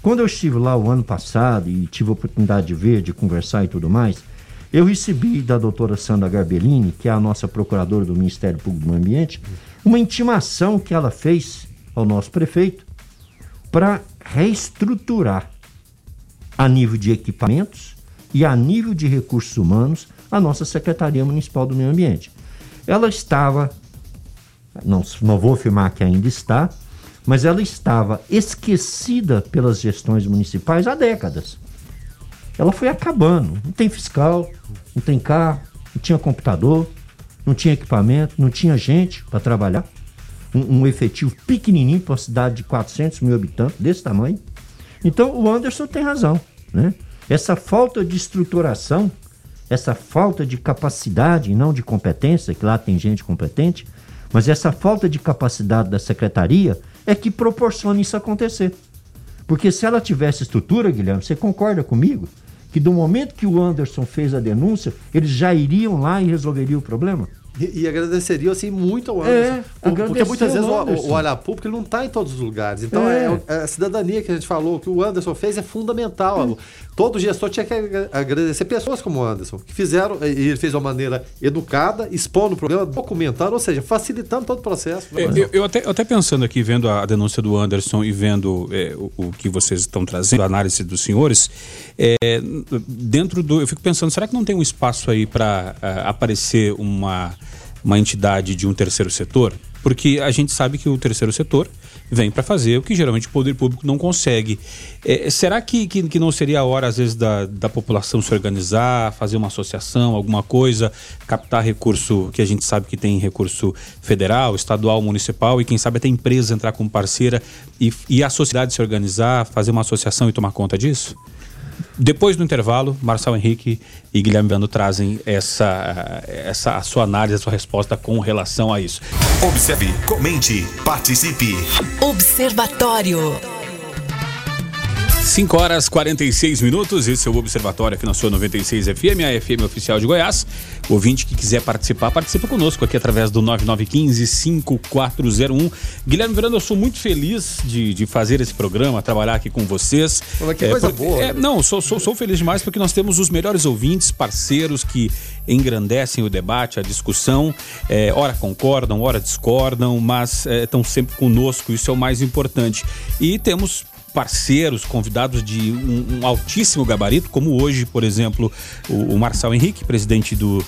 Quando eu estive lá o ano passado e tive a oportunidade de ver, de conversar e tudo mais, eu recebi da doutora Sandra Garbellini, que é a nossa procuradora do Ministério Público do Meio Ambiente, uma intimação que ela fez ao nosso prefeito para reestruturar a nível de equipamentos e a nível de recursos humanos a nossa Secretaria Municipal do Meio Ambiente. Ela estava, não, não vou afirmar que ainda está, mas ela estava esquecida pelas gestões municipais há décadas. Ela foi acabando. Não tem fiscal, não tem carro, não tinha computador, não tinha equipamento, não tinha gente para trabalhar. Um, um efetivo pequenininho para uma cidade de 400 mil habitantes, desse tamanho. Então o Anderson tem razão. Né? Essa falta de estruturação, essa falta de capacidade não de competência, que lá tem gente competente, mas essa falta de capacidade da secretaria é que proporciona isso acontecer. Porque se ela tivesse estrutura, Guilherme, você concorda comigo? Que do momento que o Anderson fez a denúncia, eles já iriam lá e resolveriam o problema? E, e agradeceriam assim muito ao É, Anderson. Por- porque muitas vezes o, o, público ele não está em todos os lugares. Então É. é. é a cidadania que a gente falou, que o Anderson fez é fundamental. Todo gestor tinha que agra- agradecer pessoas como o Anderson, que fizeram, e ele fez de uma maneira educada, expondo o problema, documentando, ou seja, facilitando todo o processo. É, eu, eu até, até pensando aqui, vendo a denúncia do Anderson e vendo é, o, o que vocês estão trazendo, a análise dos senhores, é, dentro do. Eu fico pensando, será que não tem um espaço aí para aparecer uma, uma entidade de um terceiro setor? Porque a gente sabe que o terceiro setor vem para fazer o que geralmente o poder público não consegue. É, será que, que, que não seria a hora, às vezes, da, da população se organizar, fazer uma associação, alguma coisa, captar recurso que a gente sabe que tem recurso federal, estadual, municipal e quem sabe até empresa entrar como parceira e, e a sociedade se organizar, fazer uma associação e tomar conta disso? Depois do intervalo, Marcelo Henrique e Guilherme Vando trazem essa, essa a sua análise, a sua resposta com relação a isso. Observe, comente, participe. Observatório. 5 horas 46 minutos, esse é o Observatório aqui na sua 96 FM, a FM oficial de Goiás. O ouvinte que quiser participar, participa conosco aqui através do 9915-5401. Guilherme Verano, eu sou muito feliz de, de fazer esse programa, trabalhar aqui com vocês. Mas que coisa porque- boa, é, né? não, sou, sou, sou feliz demais porque nós temos os melhores ouvintes, parceiros que engrandecem o debate, a discussão. É, ora concordam, ora discordam, mas é, estão sempre conosco, isso é o mais importante. E temos parceiros, convidados de um, um altíssimo gabarito, como hoje, por exemplo, o, o Marçal Henrique, presidente do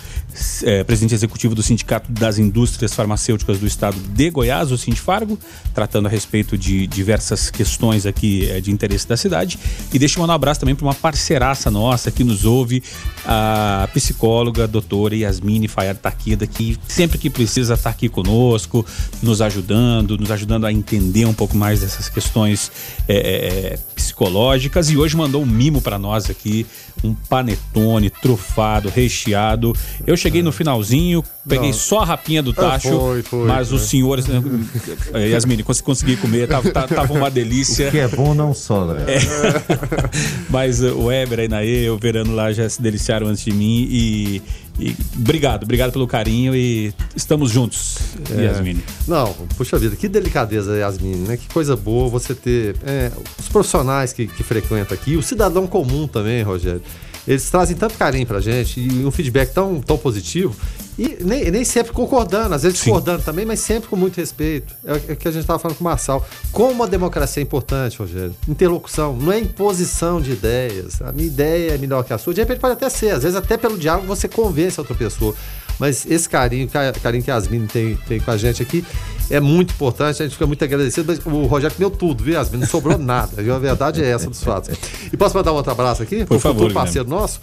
eh, presidente executivo do Sindicato das Indústrias Farmacêuticas do Estado de Goiás, o Sindfargo, tratando a respeito de diversas questões aqui eh, de interesse da cidade. E deixa eu mandar um abraço também para uma parceiraça nossa que nos ouve, a psicóloga, a doutora Yasmine Fayad Taquida, que sempre que precisa está aqui conosco, nos ajudando, nos ajudando a entender um pouco mais dessas questões eh, eh, psicológicas. E hoje mandou um mimo para nós aqui, um panetone trufado, recheado. Eu cheguei no finalzinho, peguei Não. só a rapinha do tacho, foi, foi, mas foi. os senhores, né, eh, Yasmine, cons- consegui comer, tava, tava- tava uma delícia. O que é bom não sobra. Mas uh, o Weber, a Inaê, o Verano lá já se deliciaram antes de mim e, e obrigado, obrigado pelo carinho e estamos juntos, Yasmine. Não, puxa vida, que delicadeza, Yasmin, né? Que coisa boa você ter é, os profissionais que, que frequentam aqui, o cidadão comum também, Rogério. Eles trazem tanto carinho pra gente e um feedback tão, tão positivo. E nem, nem sempre concordando, às vezes Sim. discordando também, mas sempre com muito respeito. É o que a gente estava falando com o Marçal. Como a democracia é importante, Rogério. Interlocução, não é imposição de ideias. A minha ideia é melhor que a sua. De repente pode até ser, às vezes até pelo diálogo você convence a outra pessoa. Mas esse carinho, ca- carinho que a Yasmin tem, tem com a gente aqui é muito importante, a gente fica muito agradecido, mas o Rogério comeu tudo, viu, Yasmin? Não sobrou nada. A verdade é essa dos fatos. E posso mandar um outro abraço aqui? Por favor, futuro parceiro nosso?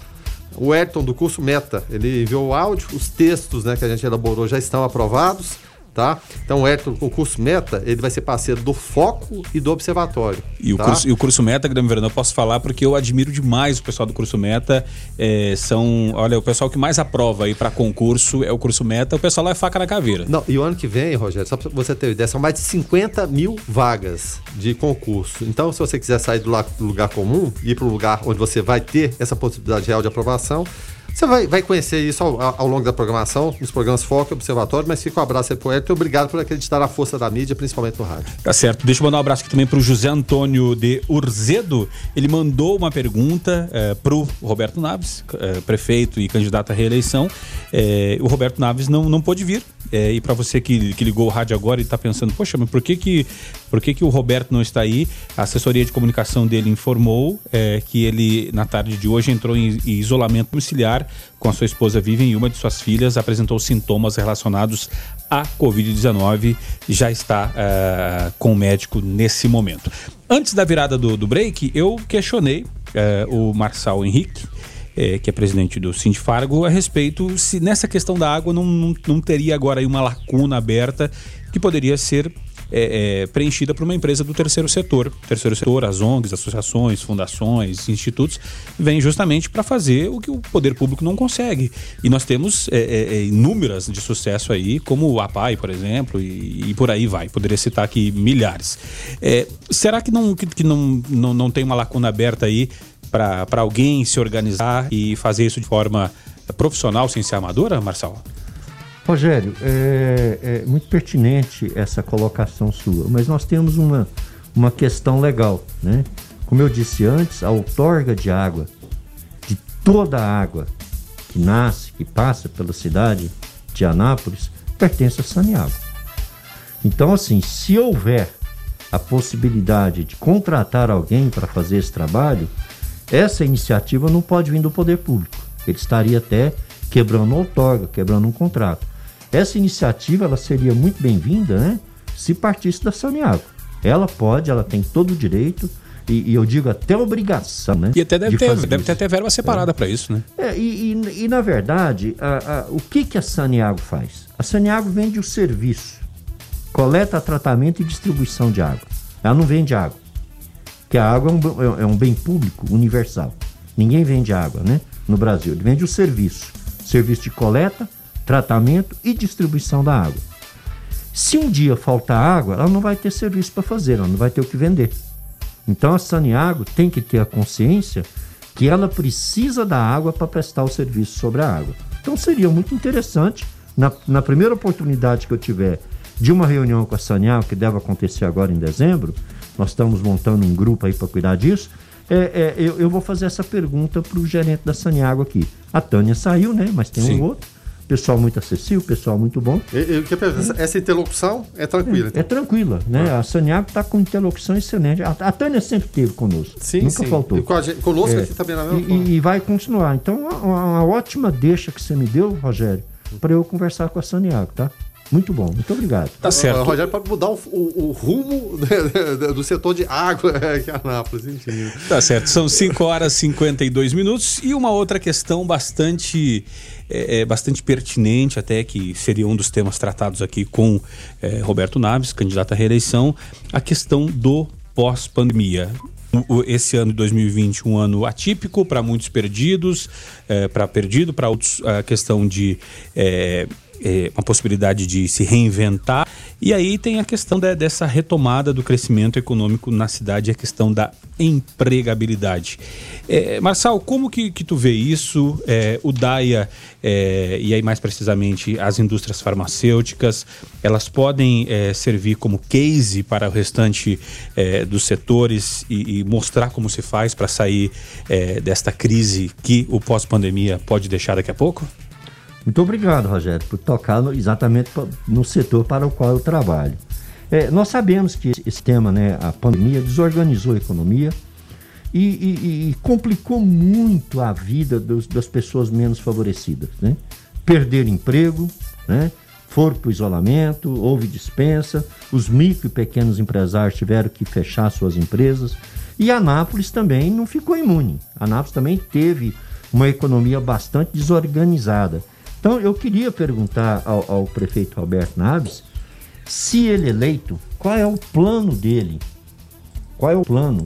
O Ayrton do curso Meta, ele enviou o áudio, os textos né, que a gente elaborou já estão aprovados, tá? Então o Ayrton, o curso Meta, ele vai ser parceiro do Foco e do Observatório. E o, tá? curso, e o curso Meta, Guilherme Verano, eu posso falar porque eu admiro demais o pessoal do curso Meta. É, são, olha, o pessoal que mais aprova aí para concurso é o curso Meta. O pessoal lá é faca na caveira. Não, e o ano que vem, Rogério, só para você ter ideia, são mais de 50 mil vagas de concurso. Então, se você quiser sair do lugar comum e ir para o lugar onde você vai ter essa possibilidade real de aprovação, você vai, vai conhecer isso ao, ao longo da programação, nos programas Foco e Observatório, mas fica um abraço aí pro Hélio e obrigado por acreditar na força da mídia, principalmente no rádio. Tá certo. Deixa eu mandar um abraço aqui também pro José Antônio de Urzedo. Ele mandou uma pergunta eh, pro Roberto Naves, eh, prefeito e candidato à reeleição. Eh, o Roberto Naves não, não pôde vir. E para você que, que ligou o rádio agora e está pensando, poxa, mas por que que, por que que o Roberto não está aí? A assessoria de comunicação dele informou que ele, na tarde de hoje, entrou em, em isolamento domiciliar com a sua esposa Vivian e uma de suas filhas apresentou sintomas relacionados à Covid-19 e já está eh, com o médico nesse momento. Antes da virada do, do break, eu questionei eh, o Marçal Henrique, eh, que é presidente do Sindifargo, a respeito se nessa questão da água não, não, não teria agora uma lacuna aberta que poderia ser é, é, preenchida por uma empresa do terceiro setor. Terceiro setor, as ONGs, associações, fundações, institutos, vêm justamente para fazer o que o poder público não consegue. E nós temos é, é, é, inúmeras de sucesso aí, como o APAI, por exemplo, e, e por aí vai. Poderia citar aqui milhares. É, será que, não, que, que não, não, não tem uma lacuna aberta aí para alguém se organizar e fazer isso de forma profissional, sem ser amadora, Marcelo? Rogério, é, é muito pertinente essa colocação sua, mas nós temos uma, uma questão legal, né? Como eu disse antes, a outorga de água, de toda a água que nasce, que passa pela cidade de Anápolis, pertence a Saniago. Então, assim, se houver a possibilidade de contratar alguém para fazer esse trabalho, essa iniciativa não pode vir do poder público. Ele estaria até quebrando a outorga, quebrando um contrato. Essa iniciativa ela seria muito bem-vinda, né? Se partisse da Saniago. Ela pode, ela tem todo o direito e, e eu digo até obrigação, né? E até deve, de ter, deve ter até verba separada para isso, né? É, e, e- e, na verdade, a- a- o que, que a Saniago faz? A Saniago vende o serviço, coleta, tratamento e distribuição de água. Ela não vende água, porque a água é um, b- é um bem público universal. Ninguém vende água, né? No Brasil, ele vende o serviço, serviço de coleta, tratamento e distribuição da água. Se um dia faltar água, ela não vai ter serviço para fazer, ela não vai ter o que vender. Então a Saniago tem que ter a consciência que ela precisa da água para prestar o serviço sobre a água. Então seria muito interessante, na, na primeira oportunidade que eu tiver de uma reunião com a Saniago, que deve acontecer agora em dezembro, nós estamos montando um grupo aí para cuidar disso, é, é, eu, eu vou fazer essa pergunta para o gerente da Saniago aqui. A Tânia saiu, né? Mas tem Sim. um outro. Pessoal muito acessível, pessoal muito bom. Eu, eu perguntar, essa- interlocução é tranquila. É tranquila, né? A Saniago está com interlocução excelente. A, a Tânia sempre esteve conosco. Sim, Nunca sim. faltou. E gente- conosco É. aqui também na mesma E- e, e vai continuar. Então, uma, uma ótima deixa que você me deu, Rogério, para eu conversar com a Saniago, tá? Muito bom, muito obrigado. Tá O certo. Rogério pode mudar o, o- o rumo do setor de água aqui em Anápolis, enfim. Tá certo, são 5 horas e 52 minutos e uma outra questão bastante, é, é, bastante pertinente, até que seria um dos temas tratados aqui com é, Roberto Naves, candidato à reeleição, a questão do pós-pandemia. Esse ano de 2020, um ano atípico para muitos perdidos, para perdido, para outros a questão de é, é, uma possibilidade de se reinventar. E aí tem a questão de- dessa retomada do crescimento econômico na cidade, a questão da empregabilidade. É, Marçal, como que, que tu vê isso? É, o DAIA, é, e aí mais precisamente as indústrias farmacêuticas, elas podem é, servir como case para o restante é, dos setores e, e mostrar como se faz para sair é, desta crise que o pós-pandemia pode deixar daqui a pouco? Muito obrigado, Rogério, por tocar no- exatamente no setor para o qual eu trabalho. É, nós sabemos que esse- esse tema, né, a pandemia, desorganizou a economia e, e- e complicou muito a vida dos- das pessoas menos favorecidas. Né? perderam emprego, né? foram para o isolamento, houve dispensa, os micro e pequenos empresários tiveram que fechar suas empresas e Anápolis também não ficou imune. Anápolis também teve uma economia bastante desorganizada. Então eu queria perguntar ao, ao prefeito Roberto Naves se ele eleito, qual é o plano dele? Qual é o plano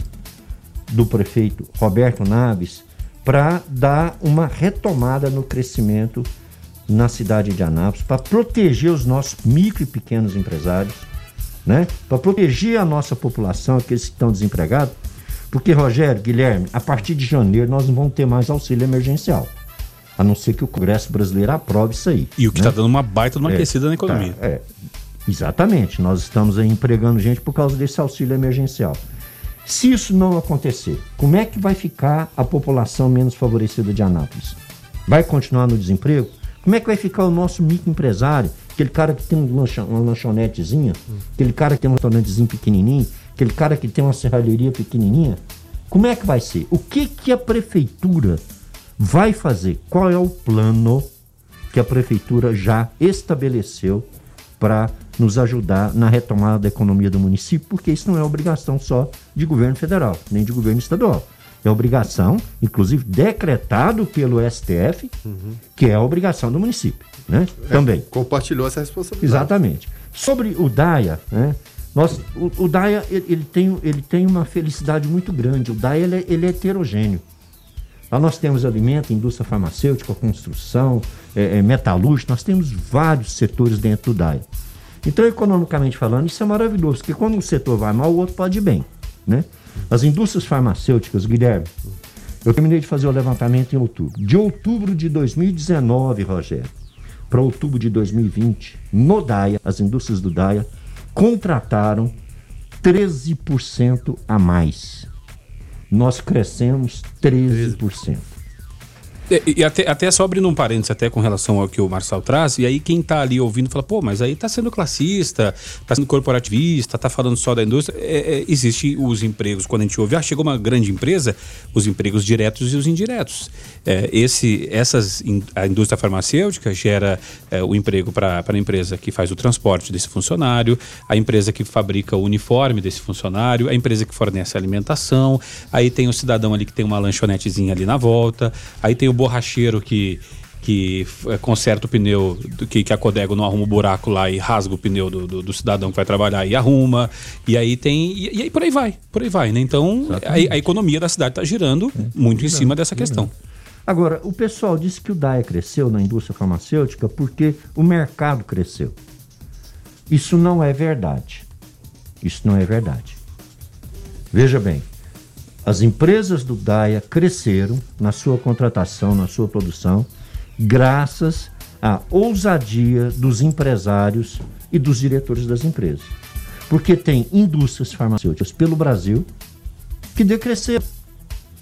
do prefeito Roberto Naves para dar uma retomada no crescimento na cidade de Anápolis, para proteger os nossos micro e pequenos empresários, né? para proteger a nossa população, aqueles que estão desempregados. Porque, Rogério, Guilherme, a partir de janeiro nós não vamos ter mais auxílio emergencial. A não ser que o Congresso brasileiro aprove isso aí. E o que né? está dando uma baita de uma É, aquecida na economia. tá, é, exatamente. Nós estamos aí empregando gente por causa desse auxílio emergencial. Se isso não acontecer, como é que vai ficar a população menos favorecida de Anápolis? Vai continuar no desemprego? Como é que vai ficar o nosso microempresário? Aquele cara que tem um uma lanchonetezinha, aquele cara que tem um restaurantezinho pequenininho, aquele cara que tem uma serralheria pequenininha. Como é que vai ser? O que, que a prefeitura vai fazer? Qual é o plano que a prefeitura já estabeleceu para nos ajudar na retomada da economia do município, porque isso não é obrigação só de governo federal, nem de governo estadual. É obrigação, inclusive decretado pelo STF, que é a obrigação do município, né? Também. Compartilhou essa responsabilidade. Exatamente. Sobre o DAIA, né? Nós, o, o DAIA ele, ele tem, ele tem uma felicidade muito grande. O DAIA ele é, ele é heterogêneo. Lá nós temos alimento, indústria farmacêutica, construção, é, é, metalúrgica, nós temos vários setores dentro do DAIA. Então, economicamente falando, isso é maravilhoso, porque quando um setor vai mal, o outro pode ir bem. Né? As indústrias farmacêuticas, Guilherme, eu terminei de fazer o levantamento em outubro. De outubro de 2019, Rogério, para outubro de 2020, no DAIA, as indústrias do DAIA contrataram 13% a mais. Nós crescemos 13%. E, e até, até só abrindo um parênteses até com relação ao que o Marçal traz, e aí quem tá ali ouvindo fala, pô, mas aí tá sendo classista, tá sendo corporativista, tá falando só da indústria. É, é, existe os empregos, quando a gente ouve, ah, chegou uma grande empresa, os empregos diretos e os indiretos. É, esse, essas, a indústria farmacêutica gera é, o emprego para a empresa que faz o transporte desse funcionário, a empresa que fabrica o uniforme desse funcionário, a empresa que fornece a alimentação, aí tem o cidadão ali que tem uma lanchonetezinha ali na volta, aí tem o borracheiro que que f- conserta o pneu, que, que a Codego não arruma o buraco lá e rasga o pneu do, do, do cidadão que vai trabalhar e arruma. E aí tem. E, e aí por aí vai, por aí vai, né? Então a, a economia da cidade está girando muito em cima dessa questão. Agora, o pessoal disse que o DAIA cresceu na indústria farmacêutica porque o mercado cresceu. Isso não é verdade. Isso não é verdade. Veja bem, as empresas do DAIA cresceram na sua contratação, na sua produção, graças à ousadia dos empresários e dos diretores das empresas. Porque tem indústrias farmacêuticas pelo Brasil que decresceram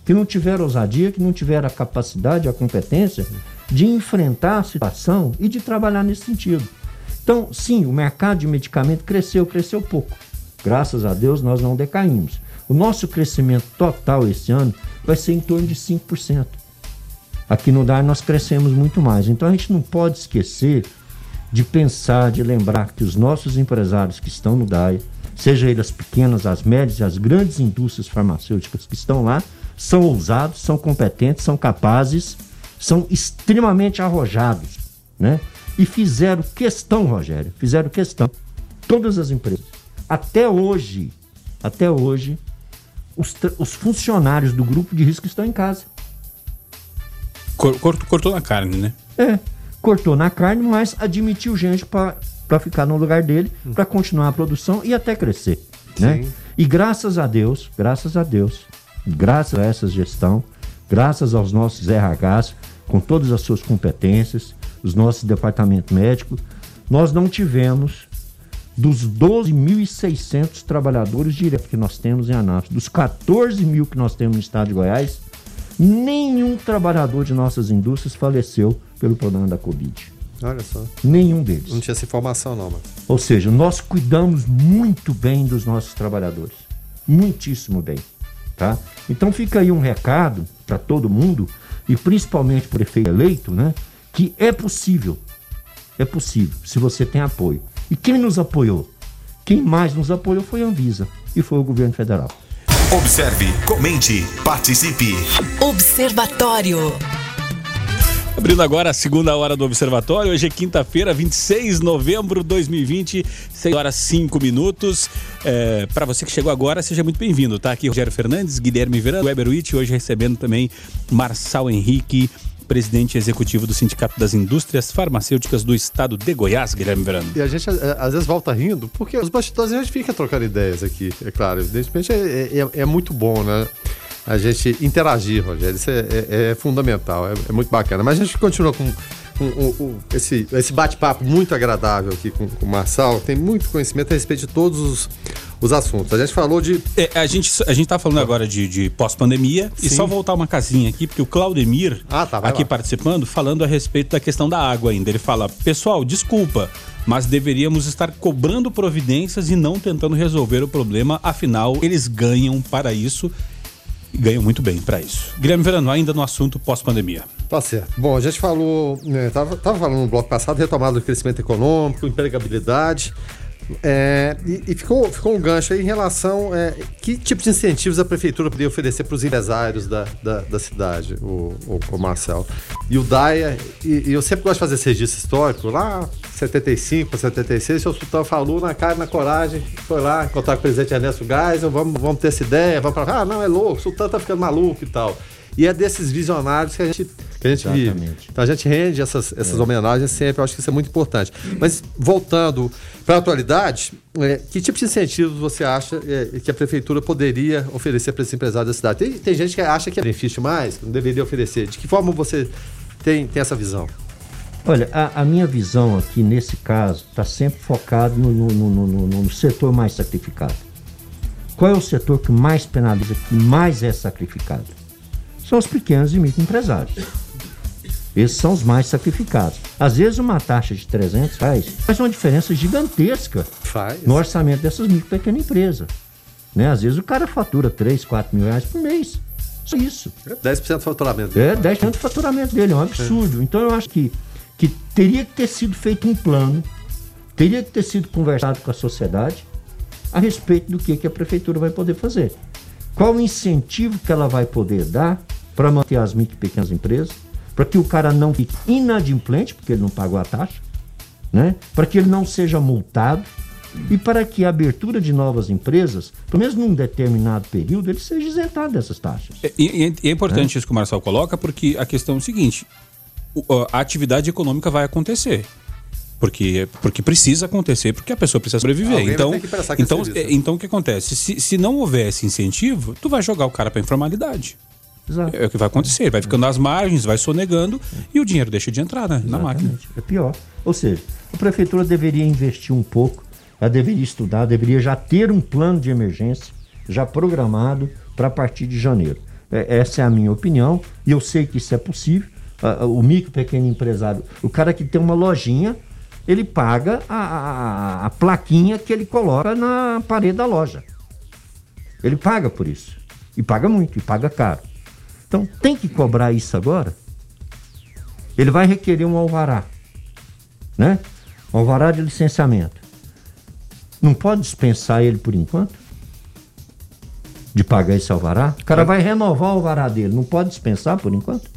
que não tiveram ousadia, que não tiveram a capacidade, a competência de enfrentar a situação e de trabalhar nesse sentido. Então, sim, o mercado de medicamento cresceu, cresceu pouco. Graças a Deus nós não decaímos. O nosso crescimento total esse ano vai ser em torno de 5%. Aqui no DAR nós crescemos muito mais. Então a gente não pode esquecer de pensar, de lembrar que os nossos empresários que estão no DAI, seja eles as pequenas, as médias as grandes indústrias farmacêuticas que estão lá, são ousados, são competentes, são capazes, são extremamente arrojados, né? E fizeram questão, Rogério, fizeram questão. Todas as empresas. Até hoje, até hoje, os, os funcionários do grupo de risco estão em casa. Cor- cort- cortou na carne, né? É, cortou na carne, mas admitiu gente para ficar no lugar dele, para continuar a produção e até crescer, né? E graças a Deus, graças a Deus, graças a essa gestão, graças aos nossos RHs, com todas as suas competências, os nossos departamento médico, nós não tivemos dos 12.600 trabalhadores diretos que nós temos em Anápolis, dos 14 mil que nós temos no estado de Goiás, nenhum trabalhador de nossas indústrias faleceu pelo problema da Covid. Olha só. Nenhum deles. Não tinha essa informação, não, mano. Ou seja, nós cuidamos muito bem dos nossos trabalhadores. Muitíssimo bem. Tá? Então fica aí um recado para todo mundo, e principalmente para o prefeito eleito, né? que é possível. É possível, se você tem apoio. E quem nos apoiou? Quem mais nos apoiou foi a Anvisa e foi o governo federal. Observe, comente, participe. Observatório. Abrindo agora a segunda hora do Observatório, hoje é quinta-feira, 26 de novembro de 2020, 6 horas 5 minutos. É, Para você que chegou agora, seja muito bem-vindo, tá? Aqui Rogério Fernandes, Guilherme Verano, Weber Witt, hoje recebendo também Marçal Henrique, presidente executivo do Sindicato das Indústrias Farmacêuticas do Estado de Goiás, Guilherme Verano. E a gente é, às vezes volta rindo, porque os bastidores a gente fica trocando ideias aqui, é claro. Evidentemente é, é- é muito bom, né? A gente interagir, Rogério. Isso é, é- é fundamental, é, é muito bacana. Mas a gente continua com, esse, esse bate-papo muito agradável aqui com, com o Marçal. Tem muito conhecimento a respeito de todos os, os assuntos. A gente falou de. É, a, gente, a gente tá falando agora de, de pós-pandemia e só voltar uma casinha aqui, porque o Claudemir, Ah, tá, aqui lá. participando, falando a respeito da questão da água ainda. Ele fala, pessoal, desculpa, mas deveríamos estar cobrando providências e não tentando resolver o problema, afinal, eles ganham para isso e ganham muito bem para isso. Guilherme Verano, ainda no assunto pós-pandemia. Tá certo. Bom, a gente falou, né, tava, tava falando no bloco passado, retomada do crescimento econômico, empregabilidade. É, e e ficou, ficou um gancho aí em relação é, que tipo de incentivos a prefeitura poderia oferecer para os empresários da, da, da cidade, o, o, o Marcel. E o Daia, e, e eu sempre gosto de fazer esse registro histórico, lá 75 para 76, o seu Sultão falou na cara na coragem, foi lá encontrar com o presidente Ernesto Geisel, vamos, vamos ter essa ideia, vamos para ah, não, é louco, o Sultão tá ficando maluco e tal. E é desses visionários que a gente, que a gente vive. Exatamente. Então a gente rende essas, essas homenagens sempre, eu acho que isso é muito importante. Mas voltando para a atualidade, é, que tipo de incentivos você acha é, que a prefeitura poderia oferecer para esses empresários da cidade? Tem, tem gente que acha que é benefício mais, que não deveria oferecer. De que forma você tem, tem essa visão? Olha, a, a minha visão aqui nesse caso está sempre no- no- no- no- no setor mais sacrificado. Qual é o setor que mais penaliza, que mais é sacrificado? São os pequenos e microempresários. Esses são os mais sacrificados. Às vezes uma taxa de 300 reais faz uma diferença gigantesca Faz. no orçamento dessas micro e pequenas empresas. Né? Às vezes o cara fatura 3, 4 mil reais por mês. Só isso. 10% do faturamento. É 10% do faturamento dele, é um absurdo. Então eu acho que, que teria que ter sido feito um plano, teria que ter sido conversado com a sociedade a respeito do que, que a prefeitura vai poder fazer. Qual o incentivo que ela vai poder dar para manter as micro e pequenas empresas, para que o cara não fique inadimplente, porque ele não pagou a taxa, né? para que ele não seja multado e para que a abertura de novas empresas, pelo menos num determinado período, ele seja isentado dessas taxas. É, E, e- e é importante isso que o Marcel coloca, porque a questão é o seguinte: a atividade econômica vai acontecer. Porque, porque precisa acontecer, porque a pessoa precisa sobreviver. Alguém Então, então, é, então o que acontece? Se, se não houver esse incentivo, tu vai jogar o cara para informalidade. Exato. É o que vai acontecer. Vai ficando às margens, vai sonegando e o dinheiro deixa de entrar né, na máquina. É pior. Ou seja, a prefeitura deveria investir um pouco, ela deveria estudar, deveria já ter um plano de emergência já programado para partir de janeiro. É, essa é a minha opinião e eu sei que isso é possível. O micro pequeno empresário, o cara que tem uma lojinha, ele paga a, a- a plaquinha que ele coloca na parede da loja. Ele paga por isso. E paga muito, e paga caro. Então tem que cobrar isso agora. Ele vai requerer um alvará, né? Um alvará de licenciamento. Não pode dispensar ele por enquanto? De pagar esse alvará? O cara vai renovar o alvará dele, não pode dispensar por enquanto?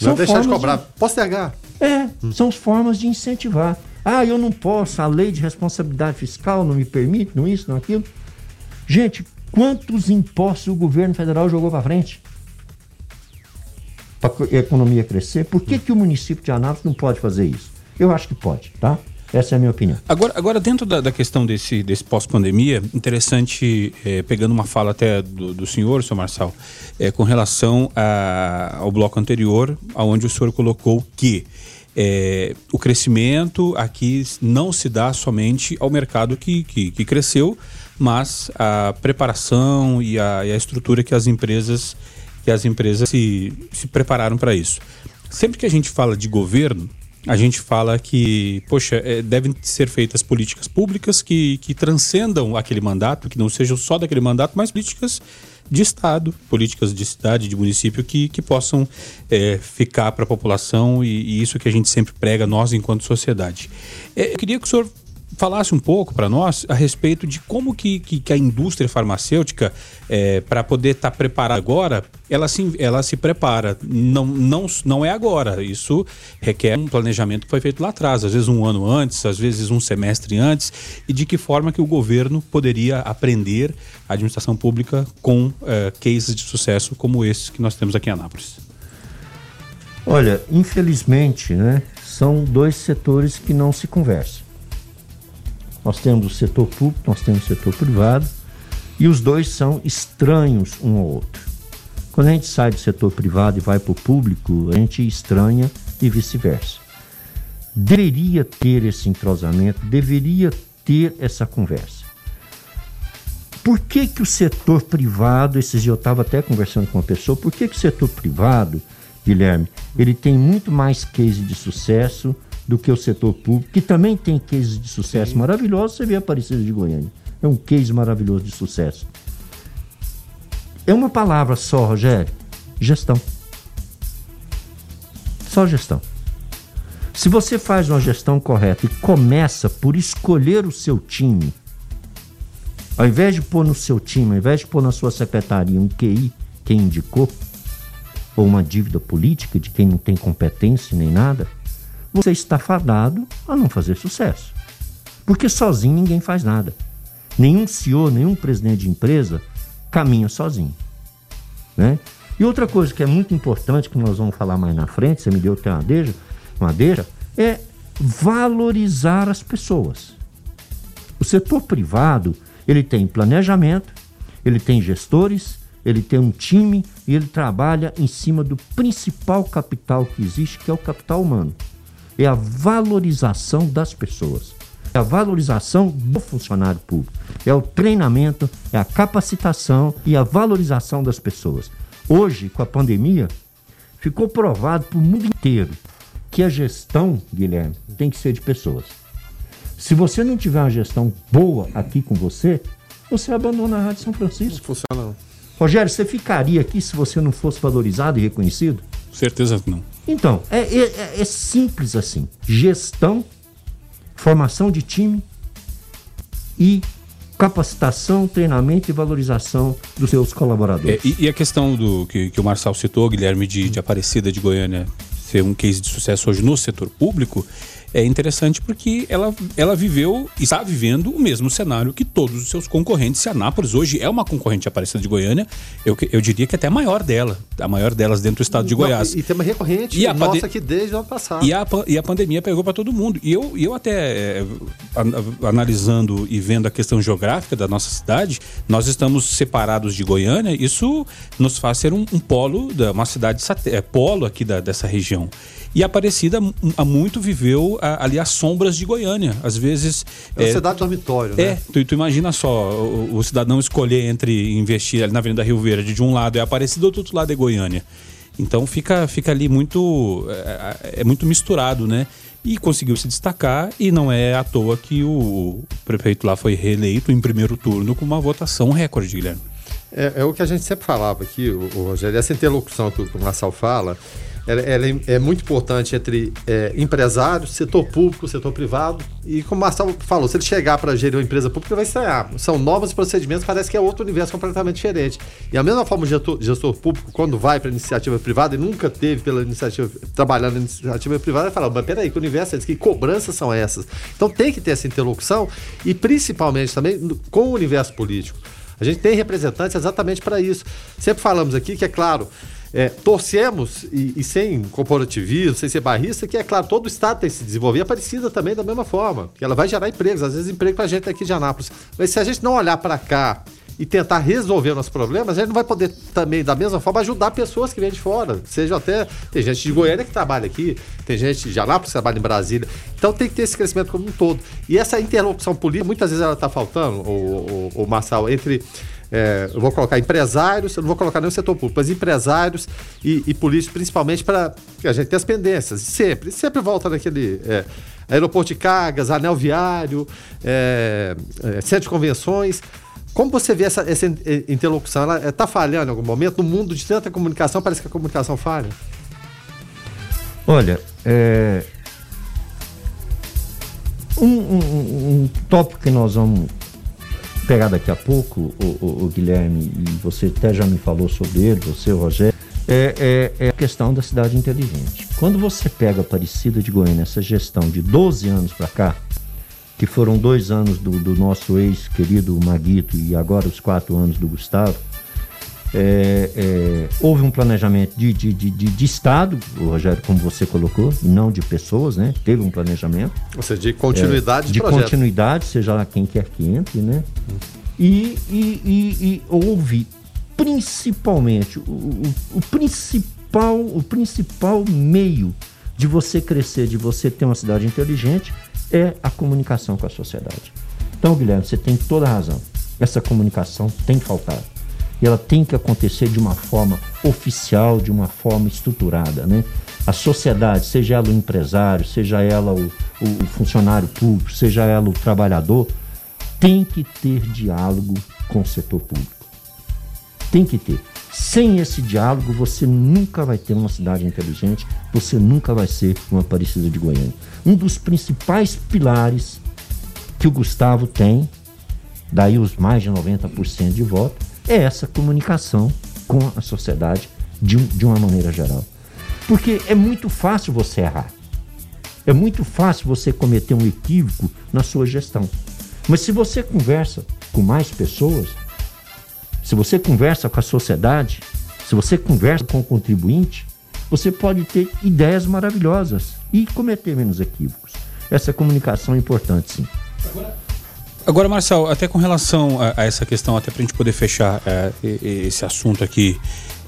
Não deixar de cobrar. Postergar. é, são as formas de incentivar. Ah, eu não posso, a lei de responsabilidade fiscal não me permite, não isso, não aquilo. Gente, quantos impostos o governo federal jogou para frente? Para a economia crescer? Por que, que o município de Anápolis não pode fazer isso? Eu acho que pode, tá? Essa é a minha opinião. Agora, agora dentro da, da questão desse, desse pós-pandemia, interessante, eh, pegando uma fala até do, do senhor, senhor Marçal, eh, com relação a- ao bloco anterior, onde o senhor colocou que eh, o crescimento aqui não se dá somente ao mercado que, que, que cresceu, mas a preparação e a, e a estrutura que as empresas, que as empresas se, se prepararam para isso. Sempre que a gente fala de governo, a gente fala que, poxa, é, devem ser feitas políticas públicas que, que transcendam aquele mandato, que não sejam só daquele mandato, mas políticas de Estado, políticas de cidade, de município que, que possam é, ficar para a população e, e, isso que a gente sempre prega, nós enquanto sociedade. É, eu queria que o senhor falasse um pouco para nós a respeito de como que, que, que a indústria farmacêutica, é, para poder estar tá preparada agora, ela se, ela se prepara. Não, não, não é agora. Isso requer um planejamento que foi feito lá atrás, às vezes um ano antes, às vezes um semestre antes, e de que forma que o governo poderia aprender a administração pública com é, cases de sucesso como esse que nós temos aqui em Anápolis. Olha, infelizmente, né, são dois setores que não se conversam. Nós temos o setor público, nós temos o setor privado, e os dois são estranhos um ao outro. Quando a gente sai do setor privado e vai para o público, a gente estranha e vice-versa. Deveria ter esse entrosamento, deveria ter essa conversa. Por que, que o setor privado, esses dias eu estava até conversando com uma pessoa, por que, que o setor privado, Guilherme, ele tem muito mais case de sucesso do que o setor público, que também tem cases de sucesso Sim. maravilhosos. Você vê a Aparecida de Goiânia. É um case maravilhoso de sucesso. É uma palavra só, Rogério: gestão. Só gestão. Se você faz uma gestão correta e começa por escolher o seu time, ao invés de pôr no seu time, ao invés de pôr na sua secretaria um QI, quem indicou, ou uma dívida política de quem não tem competência nem nada, você está fadado a não fazer sucesso. Porque sozinho ninguém faz nada. Nenhum CEO, nenhum presidente de empresa caminha sozinho. Né? E outra coisa que é muito importante, que nós vamos falar mais na frente, você me deu até uma deixa, uma deixa é valorizar as pessoas. O setor privado, ele tem planejamento, ele tem gestores, ele tem um time e ele trabalha em cima do principal capital que existe, que é o capital humano é a valorização das pessoas, é a valorização do funcionário público, é o treinamento, é a capacitação e a valorização das pessoas. Hoje, com a pandemia, ficou provado para o mundo inteiro que a gestão, Guilherme, tem que ser de pessoas. Se você não tiver uma gestão boa aqui com você, você abandona a Rádio São Francisco. Não funciona não. Rogério, você ficaria aqui se você não fosse valorizado e reconhecido? Certeza que não. Então, é, é, é simples assim: gestão, formação de time e capacitação, treinamento e valorização dos seus colaboradores. É, e, e, a questão do que, que o Marçal citou, Guilherme, de, de Aparecida de Goiânia ser um case de sucesso hoje no setor público, é interessante porque ela, ela viveu, está vivendo o mesmo cenário que todos os seus concorrentes. Se a Nápoles hoje é uma concorrente Aparecida de Goiânia, eu, eu diria que até a maior dela, a maior delas dentro do estado de Não, Goiás. E, e tem uma recorrente e a nossa aqui desde o ano passado. E a, e a pandemia pegou para todo mundo. E eu, eu até, é, analisando e vendo a questão geográfica da nossa cidade, nós estamos separados de Goiânia, isso nos faz ser um, um polo, uma cidade é, polo aqui da, dessa região. E Aparecida há muito viveu ali as sombras de Goiânia. Às vezes. É, é cidade dormitório, né? É, tu, tu imagina só, o, o, cidadão escolher entre investir ali na Avenida Rio Verde, de um lado é Aparecida, do outro lado é Goiânia. Então fica, fica ali muito. É, é muito misturado, né? E conseguiu se destacar, e não é à toa que o prefeito lá foi reeleito em primeiro turno com uma votação recorde, Guilherme. É, é o que a gente sempre falava aqui, o, o Rogério, essa interlocução que o Marçal fala ela, ela é, é muito importante entre é, empresários, setor público, setor privado. E como o Marcelo falou, se ele chegar para gerir uma empresa pública, vai estranhar. São novos procedimentos, parece que é outro universo completamente diferente. E a mesma forma o gestor, gestor público, quando vai para iniciativa privada e nunca teve pela iniciativa, trabalhando na iniciativa privada, vai falar, mas peraí, que universo é esse? Que cobranças são essas? Então tem que ter essa interlocução e principalmente também com o universo político. A gente tem representantes exatamente para isso. Sempre falamos aqui que, é claro, é, torcemos, e, e, sem corporativismo, sem ser barrista, que é claro, todo o Estado tem que se desenvolver. A Aparecida também da mesma forma, que ela vai gerar empregos, às vezes emprego para a gente aqui de Anápolis. Mas se a gente não olhar para cá e tentar resolver nossos problemas, a gente não vai poder também, da mesma forma, ajudar pessoas que vêm de fora. Seja até. Tem gente de Goiânia que trabalha aqui, tem gente de Anápolis que trabalha em Brasília. Então tem que ter esse crescimento como um todo. E essa interlocução política, muitas vezes ela está faltando, o, o, o Marçal, entre é, eu vou colocar empresários, eu não vou colocar nem o setor público, mas empresários e, e políticos, principalmente para a gente ter as pendências. Sempre, sempre volta naquele. É, aeroporto de cargas, anel viário, é, é, centro de convenções. Como você vê essa, essa in- interlocução? Ela está falhando em algum momento? No mundo de tanta comunicação, parece que a comunicação falha. Olha, é, um- um- um tópico que nós vamos pegar daqui a pouco, o, o- o Guilherme, e você até já me falou sobre ele, você, o Rogério, é, é- é a questão da cidade inteligente. Quando você pega a Aparecida de Goiânia, essa gestão de 12 anos para cá, que foram dois anos do, do nosso ex-querido Maguito e agora os quatro anos do Gustavo, é, é, houve um planejamento de, de, de, de, Estado, Rogério, como você colocou, não de pessoas, né? Teve um planejamento. Ou seja, de continuidade É, de, de projeto. continuidade, seja lá quem quer que entre, né? E, e, e- e houve principalmente o, o- o principal o principal meio de você crescer, de você ter uma cidade inteligente é a comunicação com a sociedade. Então, Guilherme, você tem toda a razão. Essa comunicação tem faltado. E ela tem que acontecer de uma forma oficial, de uma forma estruturada, né? A sociedade, seja ela o empresário, seja ela o, o- o funcionário público, seja ela o trabalhador, tem que ter diálogo com o setor público. Tem que ter. Sem esse diálogo, você nunca vai ter uma cidade inteligente, você nunca vai ser uma Aparecida de Goiânia. Um dos principais pilares que o Gustavo tem, daí os mais de 90% de voto, é essa comunicação com a sociedade de, um- de uma maneira geral. Porque é muito fácil você errar. É muito fácil você cometer um equívoco na sua gestão. Mas se você conversa com mais pessoas, se você conversa com a sociedade, se você conversa com o contribuinte, você pode ter ideias maravilhosas e cometer menos equívocos. Essa comunicação é importante, sim. Agora, Marcel, até com relação a, a essa questão, até para a gente poder fechar é, esse assunto aqui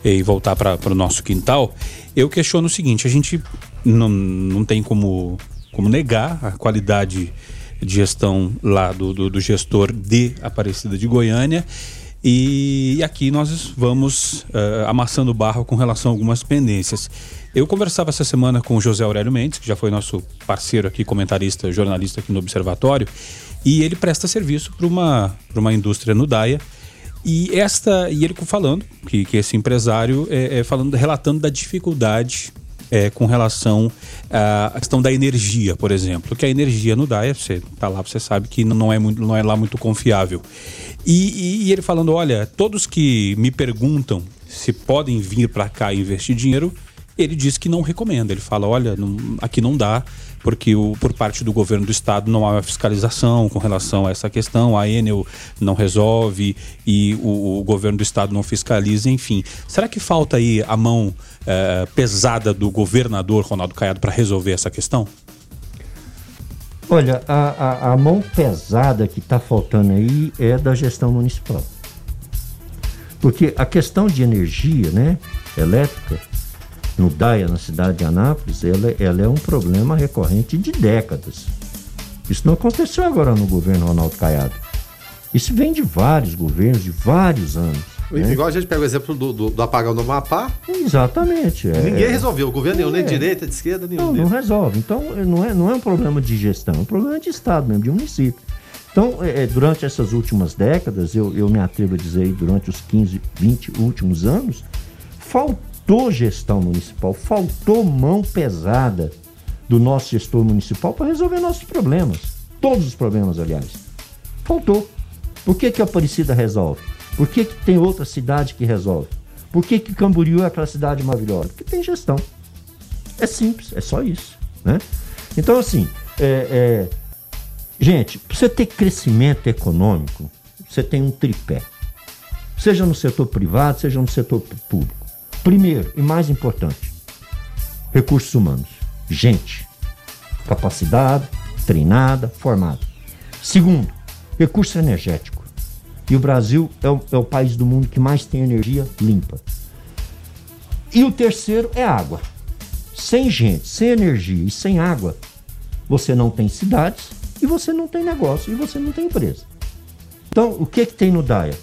e voltar para o nosso quintal, eu questiono o seguinte: a gente não, não tem como, como negar a qualidade de gestão lá do, do, do gestor de Aparecida de Goiânia. E aqui nós vamos eh, amassando barro com relação a algumas pendências. Eu conversava essa semana com o José Aurélio Mendes, que já foi nosso parceiro aqui, comentarista, jornalista aqui no Observatório, e ele presta serviço para uma, uma indústria no Daia. E esta e ele falando que, que esse empresário é, é falando, relatando da dificuldade é, com relação à questão da energia, por exemplo, que a energia no DAIA, você tá lá, você sabe que não é, muito, não é lá muito confiável. E, e- e ele falando, olha, todos que me perguntam se podem vir para cá e investir dinheiro, ele diz que não recomenda. Ele fala, olha, não- aqui não dá, porque o, por parte do governo do estado não há fiscalização com relação a essa questão, a Enel não resolve e o, o governo do estado não fiscaliza, enfim. Será que falta aí a mão eh, pesada do governador Ronaldo Caiado para resolver essa questão? Olha, a, a, a mão pesada que está faltando aí é da gestão municipal. Porque a questão de energia né, elétrica no DAIA, na cidade de Anápolis, ela, ela é um problema recorrente de décadas. Isso não aconteceu agora no governo Ronaldo Caiado. Isso vem de vários governos, de vários anos. né? Igual a gente pega o exemplo do, do- do apagão do Amapá, Exatamente. é- ninguém resolveu. O governo nenhum, nem É. de direita, de esquerda, nenhum Não, não resolve. Então, não é, não é um problema de gestão, é um problema de Estado mesmo, de município. Então, é, é, durante essas últimas décadas, eu, eu me atrevo a dizer durante os 15, 20 últimos anos, faltou gestão municipal, faltou mão pesada do nosso gestor municipal para resolver nossos problemas. Todos os problemas, aliás. Faltou. Por que, que a Aparecida resolve? Por que, que tem outra cidade que resolve? Por que, que Camboriú é aquela cidade maravilhosa? Porque tem gestão. É simples, é só isso. Né? Então, assim, é, é, gente, para você ter crescimento econômico, você tem um tripé. Seja no setor privado, seja no setor público. Primeiro e mais importante, recursos humanos. Gente, capacidade, treinada, formada. Segundo, recurso energético. E o Brasil é o, é o país do mundo que mais tem energia limpa. E o terceiro é água. Sem gente, sem energia e sem água, você não tem cidades e você não tem negócio e você não tem empresa. Então, o que, que tem no DAIA?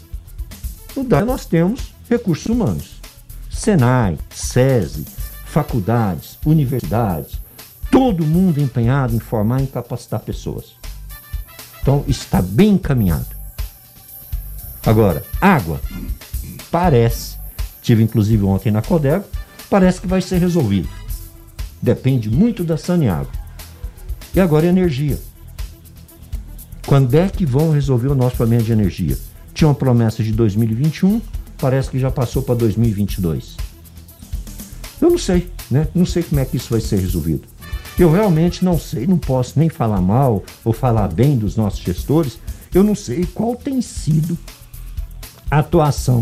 No DAIA nós temos recursos humanos. Senai, SESI, faculdades, universidades, todo mundo empenhado em formar e capacitar pessoas. Então, está bem encaminhado. Agora, água, parece, tive inclusive ontem na Codego, parece que vai ser resolvido. Depende muito da Saneago. E agora energia. Quando é que vão resolver o nosso problema de energia? Tinha uma promessa de 2021, parece que já passou para 2022. Eu não sei, né? Não sei como é que isso vai ser resolvido. Eu realmente não sei, não posso nem falar mal ou falar bem dos nossos gestores. Eu não sei qual tem sido a atuação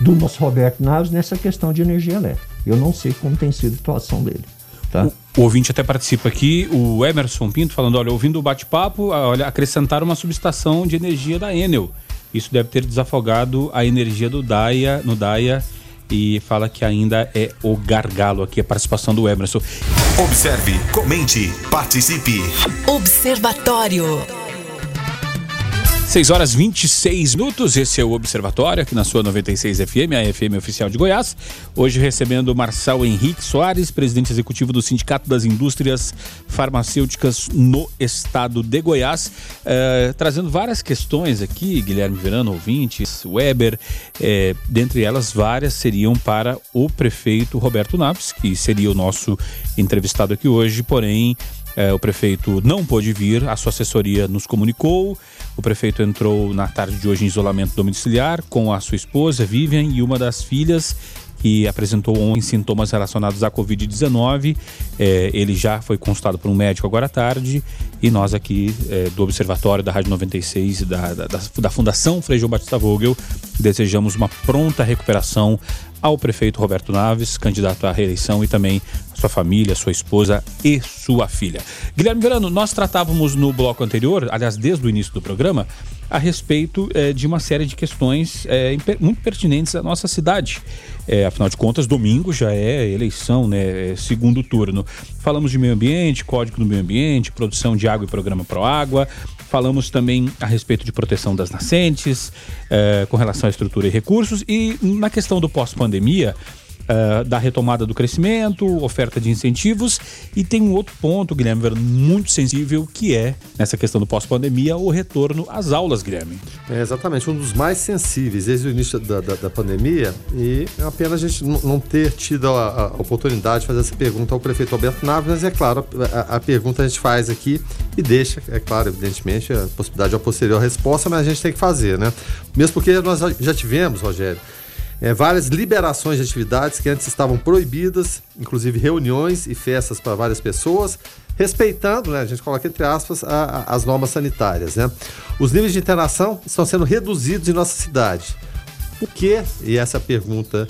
do nosso Roberto Naves nessa questão de energia elétrica. Eu não sei como tem sido a atuação dele. Tá? O, o ouvinte até participa aqui, o Emerson Pinto, falando: olha, ouvindo o bate-papo, olha, acrescentaram uma subestação de energia da Enel. Isso deve ter desafogado a energia do Daia, no Daia e fala que ainda é o gargalo aqui, a participação do Emerson. Observe, comente, participe. Observatório. 6 horas 26 minutos, esse é o Observatório, aqui na sua 96 FM, a FM oficial de Goiás. Hoje recebendo Marçal Henrique Soares, presidente executivo do Sindicato das Indústrias Farmacêuticas no estado de Goiás, eh, trazendo várias questões aqui, Guilherme Verano, ouvintes, Weber, eh, dentre elas várias seriam para o prefeito Roberto Naves, que seria o nosso entrevistado aqui hoje, porém é, o prefeito não pôde vir, a sua assessoria nos comunicou. O prefeito entrou na tarde de hoje em isolamento domiciliar com a sua esposa, Vivian, e uma das filhas que apresentou ontem sintomas relacionados à Covid-19. É, ele já foi consultado por um médico agora à tarde e nós aqui é, do Observatório da Rádio 96 da, da, da Fundação Frei João Batista Vogel desejamos uma pronta recuperação ao prefeito Roberto Naves, candidato à reeleição, e também sua família, sua esposa e sua filha. Guilherme Verano, nós tratávamos no bloco anterior, aliás, desde o início do programa, a respeito eh, de uma série de questões eh, muito pertinentes à nossa cidade. Eh, afinal de contas, domingo já é eleição, né? É segundo turno. Falamos de meio ambiente, código do meio ambiente, produção de água e programa Pro Água. Falamos também a respeito de proteção das nascentes, com relação à estrutura e recursos. E na questão do pós-pandemia, uh, da retomada do crescimento, oferta de incentivos e tem um outro ponto, Guilherme, muito sensível, que é, nessa questão do pós-pandemia, o retorno às aulas, Guilherme. É exatamente, um dos mais sensíveis desde o início da, da, da pandemia e é apenas a gente não ter tido a, a, oportunidade de fazer essa pergunta ao prefeito Alberto Naves, é claro, a, a, pergunta a gente faz aqui e deixa, é claro, evidentemente, a possibilidade de uma posterior resposta, mas a gente tem que fazer, né? Mesmo porque nós já tivemos, Rogério, é, várias liberações de atividades que antes estavam proibidas, inclusive reuniões e festas para várias pessoas, respeitando, né, a gente coloca entre aspas, a, a, as normas sanitárias. Né? Os níveis de internação estão sendo reduzidos em nossa cidade. Por quê? E essa pergunta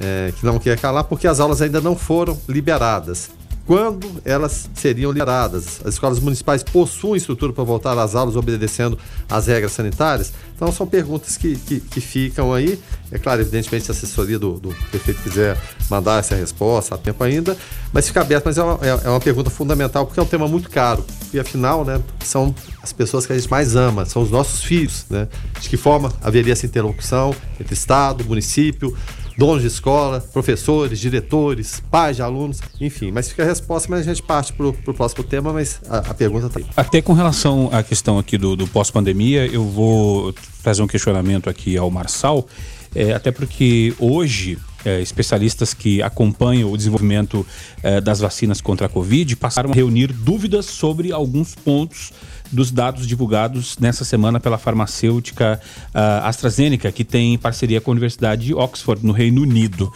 é, que não quer calar, porque as aulas ainda não foram liberadas quando elas seriam liberadas. As escolas municipais possuem estrutura para voltar às aulas obedecendo às regras sanitárias? Então são perguntas que, que, que ficam aí. É claro, evidentemente, se a assessoria do, do prefeito quiser mandar essa resposta, há tempo ainda, mas fica aberto. Mas é uma, é, é uma pergunta fundamental, porque é um tema muito caro. E afinal, né, são as pessoas que a gente mais ama, são os nossos filhos. Né? De que forma haveria essa interlocução entre Estado, município, donos de escola, professores, diretores, pais de alunos, enfim. Mas fica a resposta, mas a gente parte para o próximo tema, mas a, a pergunta aí. Até com relação à questão aqui do, do pós-pandemia, eu vou trazer um questionamento aqui ao Marçal, é, até porque hoje é, especialistas que acompanham o desenvolvimento é, das vacinas contra a Covid passaram a reunir dúvidas sobre alguns pontos dos dados divulgados nessa semana pela farmacêutica uh, AstraZeneca, que tem parceria com a Universidade de Oxford, no Reino Unido.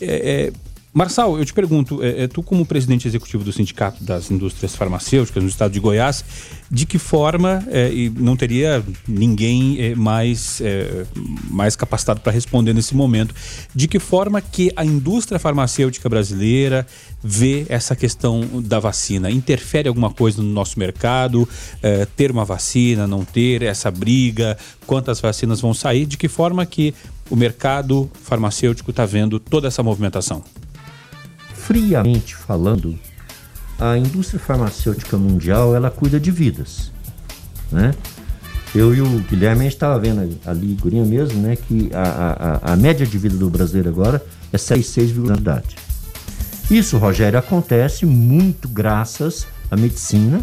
É, é, Marçal, eu te pergunto, é, é, tu como presidente executivo do Sindicato das Indústrias Farmacêuticas no estado de Goiás, de que forma, é, e não teria ninguém é, mais, é, mais capacitado para responder nesse momento, de que forma que a indústria farmacêutica brasileira vê essa questão da vacina? Interfere alguma coisa no nosso mercado? É, ter uma vacina, não ter, essa briga, quantas vacinas vão sair? De que forma que o mercado farmacêutico está vendo toda essa movimentação? Friamente falando, a indústria farmacêutica mundial ela cuida de vidas, né? Eu e o Guilherme estava vendo ali, Gurinha mesmo, né, que a, a, a média de vida do brasileiro agora é 6,6 idade. Isso, Rogério, acontece muito graças à medicina,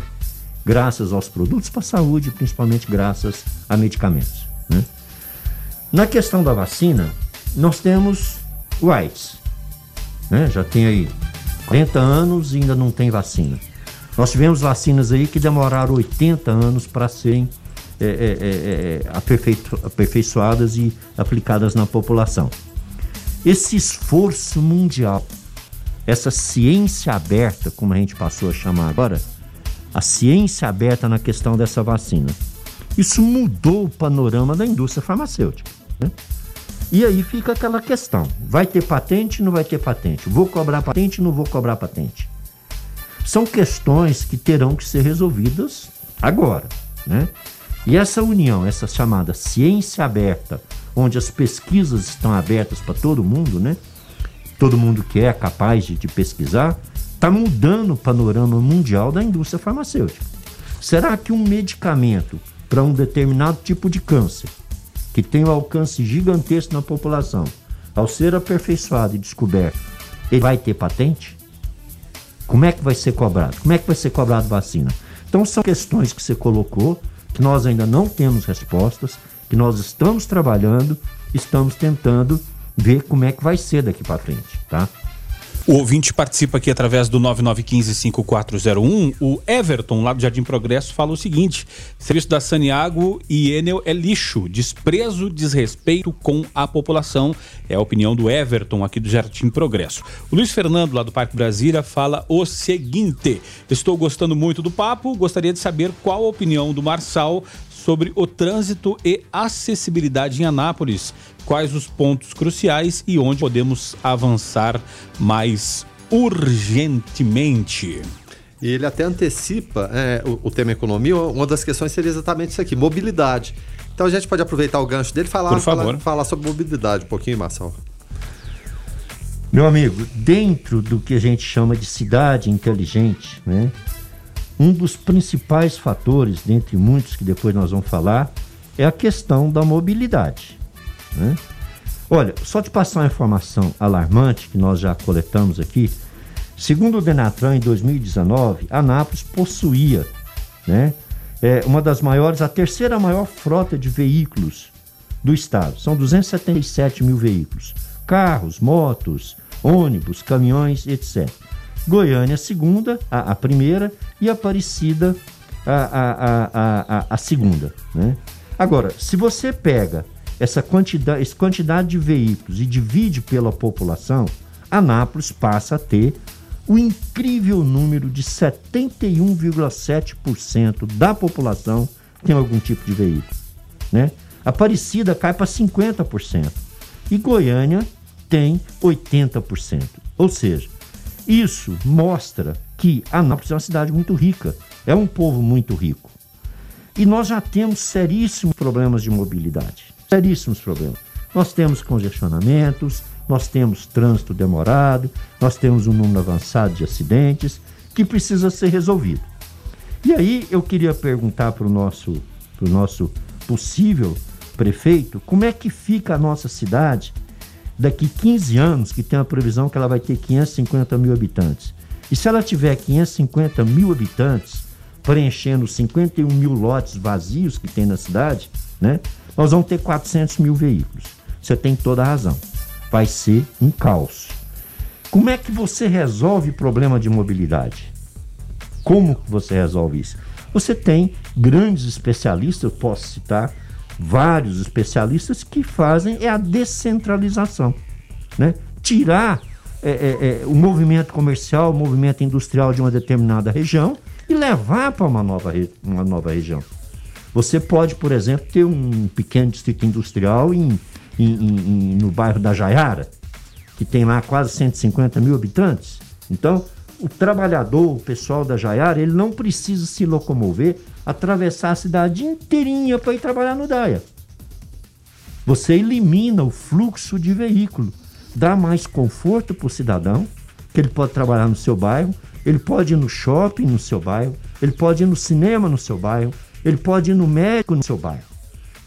graças aos produtos para a saúde, principalmente graças a medicamentos. Né? Na questão da vacina, nós temos o AIDS. Né? Já tem aí 40 anos e ainda não tem vacina. Nós tivemos vacinas aí que demoraram 80 anos para serem é, é, é, é aperfeiço, aperfeiçoadas e aplicadas na população. Esse esforço mundial, essa ciência aberta, como a gente passou a chamar agora, a ciência aberta na questão dessa vacina, isso mudou o panorama da indústria farmacêutica. Né? E aí fica aquela questão: vai ter patente, não vai ter patente? Vou cobrar patente, não vou cobrar patente? São questões que terão que ser resolvidas agora, né? E essa união, essa chamada ciência aberta, onde as pesquisas estão abertas para todo mundo, né? Todo mundo que é capaz de, de pesquisar, está mudando o panorama mundial da indústria farmacêutica. Será que um medicamento para um determinado tipo de câncer que tem um alcance gigantesco na população, ao ser aperfeiçoado e descoberto, ele vai ter patente? Como é que vai ser cobrado? Como é que vai ser cobrado vacina? Então são questões que você colocou, que nós ainda não temos respostas, que nós estamos trabalhando, estamos tentando ver como é que vai ser daqui para frente, tá? O ouvinte participa aqui através do 9915-5401. O Everton, lá do Jardim Progresso, fala o seguinte: serviço da Saniago e Enel é lixo, desprezo, desrespeito com a população. É a opinião do Everton aqui do Jardim Progresso. O Luiz Fernando, lá do Parque Brasília, fala o seguinte: Estou gostando muito do papo, gostaria de saber qual a opinião do Marçal sobre o trânsito e acessibilidade em Anápolis. Quais os pontos cruciais e onde podemos avançar mais urgentemente? E ele até antecipa é, o, o, tema economia. Uma das questões seria exatamente isso aqui: mobilidade. Então a gente pode aproveitar o gancho dele e falar, falar, falar sobre mobilidade um pouquinho, Marcelo. Meu amigo, dentro do que a gente chama de cidade inteligente, né? Um dos principais fatores, dentre muitos que depois nós vamos falar, é a questão da mobilidade. Né? Olha, só te passar uma informação alarmante que nós já coletamos aqui. Segundo o Denatran, em 2019, Anápolis possuía né, é, uma das maiores, a terceira maior frota de veículos do estado. São 277 mil veículos. Carros, motos, ônibus, caminhões, etc. Goiânia, a segunda, a, a primeira, e Aparecida, a, a, a, a, a segunda. Né? Agora, se você pega essa quantidade, essa quantidade de veículos e divide pela população, Anápolis passa a ter o incrível número de 71,7% da população tem algum tipo de veículo. Né? Aparecida cai para 50% e Goiânia tem 80%. Ou seja, isso mostra que Anápolis é uma cidade muito rica, é um povo muito rico. E nós já temos seríssimos problemas de mobilidade. Seríssimos problemas. Nós temos congestionamentos, nós temos trânsito demorado, nós temos um número avançado de acidentes que precisa ser resolvido. E aí eu queria perguntar para o nosso, nosso possível prefeito como é que fica a nossa cidade daqui 15 anos, que tem a previsão que ela vai ter 550 mil habitantes. E se ela tiver 550 mil habitantes, preenchendo 51 mil lotes vazios que tem na cidade, né? Nós vamos ter 400 mil veículos. Você tem toda a razão. Vai ser um caos. Como é que você resolve o problema de mobilidade? Como você resolve isso? Você tem grandes especialistas, eu posso citar vários especialistas que fazem é a descentralização, né? Tirar é, é, é, o movimento comercial, o movimento industrial de uma determinada região e levar para uma nova, uma nova região. Você pode, por exemplo, ter um pequeno distrito industrial em, em, em, no bairro da Jaiara, que tem lá quase 150 mil habitantes. Então, o trabalhador, o pessoal da Jaiara, ele não precisa se locomover, atravessar a cidade inteirinha para ir trabalhar no DAIA. Você elimina o fluxo de veículo, dá mais conforto para o cidadão, que ele pode trabalhar no seu bairro, ele pode ir no shopping no seu bairro, ele pode ir no cinema no seu bairro, ele pode ir no médico no seu bairro.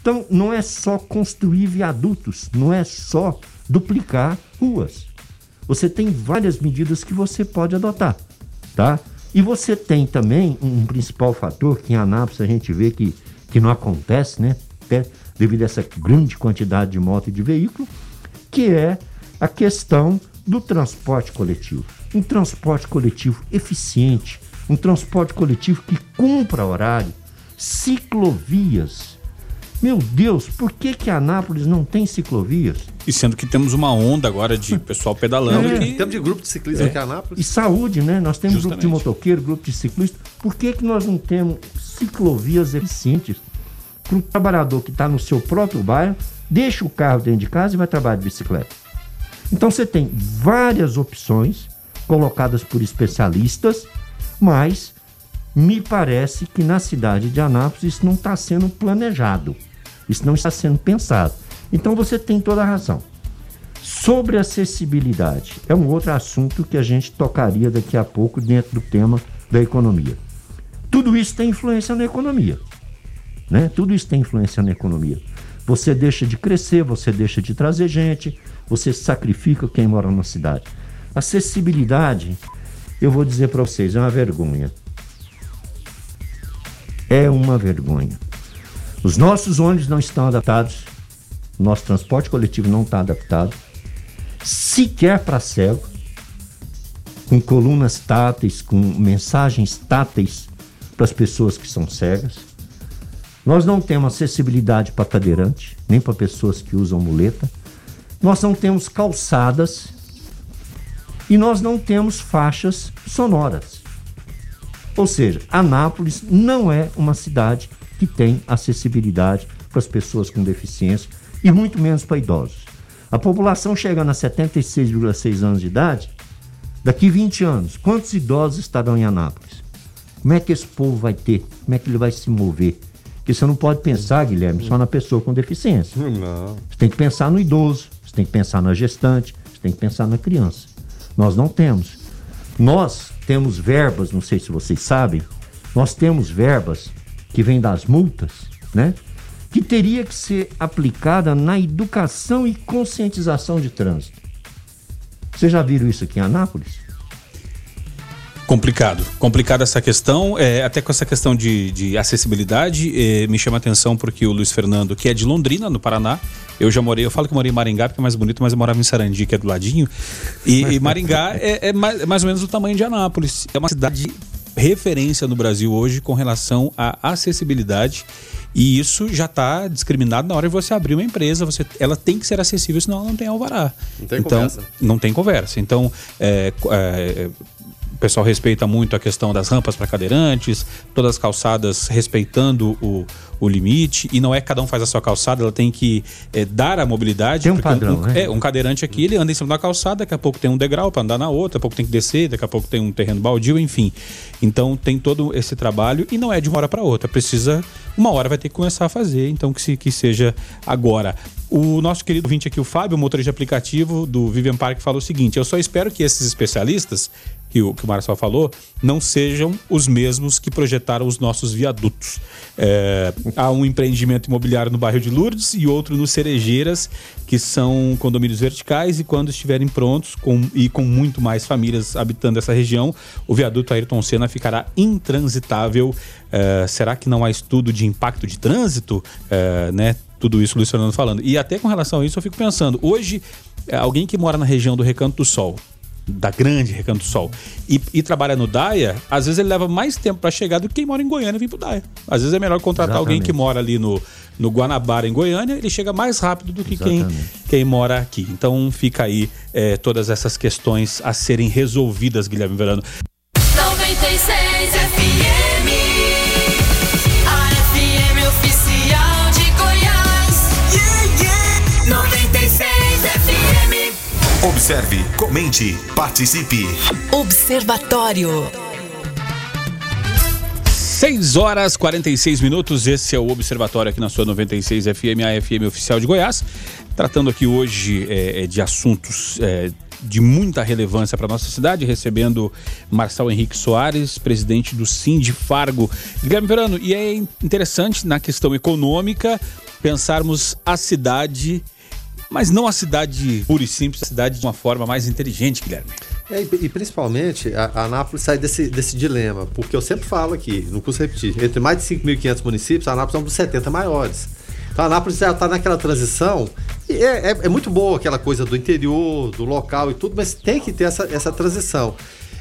Então, não é só construir viadutos, não é só duplicar ruas. Você tem várias medidas que você pode adotar, tá? E você tem também um principal fator que em Anápolis a gente vê que, que não acontece, né? Até devido a essa grande quantidade de moto e de veículo, que é a questão do transporte coletivo. Um transporte coletivo eficiente, um transporte coletivo que cumpra horário, ciclovias. Meu Deus, por que que Anápolis não tem ciclovias? E sendo que temos uma onda agora de pessoal pedalando É. que Temos de grupo de ciclismo aqui em Anápolis. E saúde, né? Nós temos grupo de Justamente. motoqueiro, grupo de ciclista. Por que, que nós não temos ciclovias eficientes para o trabalhador que está no seu próprio bairro, deixa o carro dentro de casa e vai trabalhar de bicicleta? Então você tem várias opções colocadas por especialistas, mas me parece que na cidade de Anápolis isso não está sendo planejado, isso não está sendo pensado. Então você tem toda a razão. Sobre acessibilidade, é um outro assunto que a gente tocaria daqui a pouco dentro do tema da economia. Tudo isso tem influência na economia. Né? Tudo isso tem influência na economia. Você deixa de crescer, você deixa de trazer gente, você sacrifica quem mora na cidade. Acessibilidade, eu vou dizer para vocês, é uma vergonha. É uma vergonha. Os nossos ônibus não estão adaptados, o nosso transporte coletivo não está adaptado, sequer para cego, com colunas táteis, com mensagens táteis para as pessoas que são cegas. Nós não temos acessibilidade para cadeirante, nem para pessoas que usam muleta. Nós não temos calçadas e nós não temos faixas sonoras. Ou seja, Anápolis não é uma cidade que tem acessibilidade para as pessoas com deficiência e muito menos para idosos. A população chegando a 76,6 anos de idade, daqui 20 anos, quantos idosos estarão em Anápolis? Como é que esse povo vai ter? Como é que ele vai se mover? Porque você não pode pensar, Guilherme, só na pessoa com deficiência. Não. Você tem que pensar no idoso, você tem que pensar na gestante, você tem que pensar na criança. Nós não temos. Nós temos verbas, não sei se vocês sabem, nós temos verbas que vêm das multas, né? Que teria que ser aplicada na educação e conscientização de trânsito. Vocês já viram isso aqui em Anápolis? Complicado. Complicada essa questão. É, até com essa questão de, de acessibilidade, é, me chama a atenção porque o Luiz Fernando, que é de Londrina, no Paraná, eu já morei, eu falo que morei em Maringá porque é mais bonito, mas eu morava em Sarandi, que é do ladinho. E, e Maringá é, é mais, é mais ou menos o tamanho de Anápolis. É uma cidade referência no Brasil hoje com relação à acessibilidade. E isso já está discriminado na hora de você abrir uma empresa. Você, ela tem que ser acessível, senão ela não tem alvará. Não tem então, conversa. Não tem conversa. Então, é, é, pessoal respeita muito a questão das rampas para cadeirantes, todas as calçadas respeitando o, o limite, e não é que cada um faz a sua calçada, ela tem que é, dar a mobilidade. Tem um padrão, um, né? É, um cadeirante aqui, ele anda em cima da calçada, daqui a pouco tem um degrau para andar na outra, daqui a pouco tem que descer, daqui a pouco tem um terreno baldio, enfim. Então tem todo esse trabalho e não é de uma hora para outra, precisa, uma hora vai ter que começar a fazer, então que, se, que seja agora. O nosso querido vinte aqui, o Fábio, motorista de aplicativo do Vivian Park, falou o seguinte: eu só espero que esses especialistas, que o, que o Marcel falou, não sejam os mesmos que projetaram os nossos viadutos. É, há um empreendimento imobiliário no bairro de Lourdes e outro no Cerejeiras, que são condomínios verticais, e quando estiverem prontos com, e com muito mais famílias habitando essa região, o viaduto Ayrton Senna ficará intransitável. É, será que não há estudo de impacto de trânsito? É, né? Tudo isso o Luiz Fernando falando. E até com relação a isso, eu fico pensando, hoje, é, alguém que mora na região do Recanto do Sol, da grande Recanto do Sol, e, e trabalha no Daia, às vezes ele leva mais tempo para chegar do que quem mora em Goiânia e vir pro Daia. Às vezes é melhor contratar alguém Exatamente. que mora ali no, no Guanabara, em Goiânia, ele chega mais rápido do que quem, quem mora aqui. Então fica aí é, todas essas questões a serem resolvidas, Guilherme Verano. 96 Observe, comente, participe. Observatório. 6 horas 46 minutos, esse é o Observatório aqui na sua 96 FM, a FM oficial de Goiás. Tratando aqui hoje é, é, de assuntos é, de muita relevância para nossa cidade, recebendo Marçal Henrique Soares, presidente do Sind Fargo. Guilherme Verano, e é interessante na questão econômica pensarmos a cidade, mas não a cidade pura e simples, a cidade de uma forma mais inteligente, Guilherme. É, e, principalmente a, a Anápolis sai desse, desse dilema, porque eu sempre falo aqui, não custa repetir, entre mais de 5.500 municípios, a Anápolis é um dos 70 maiores. Então a Anápolis já está naquela transição. E é, é, é muito boa aquela coisa do interior, do local e tudo, mas tem que ter essa, essa transição.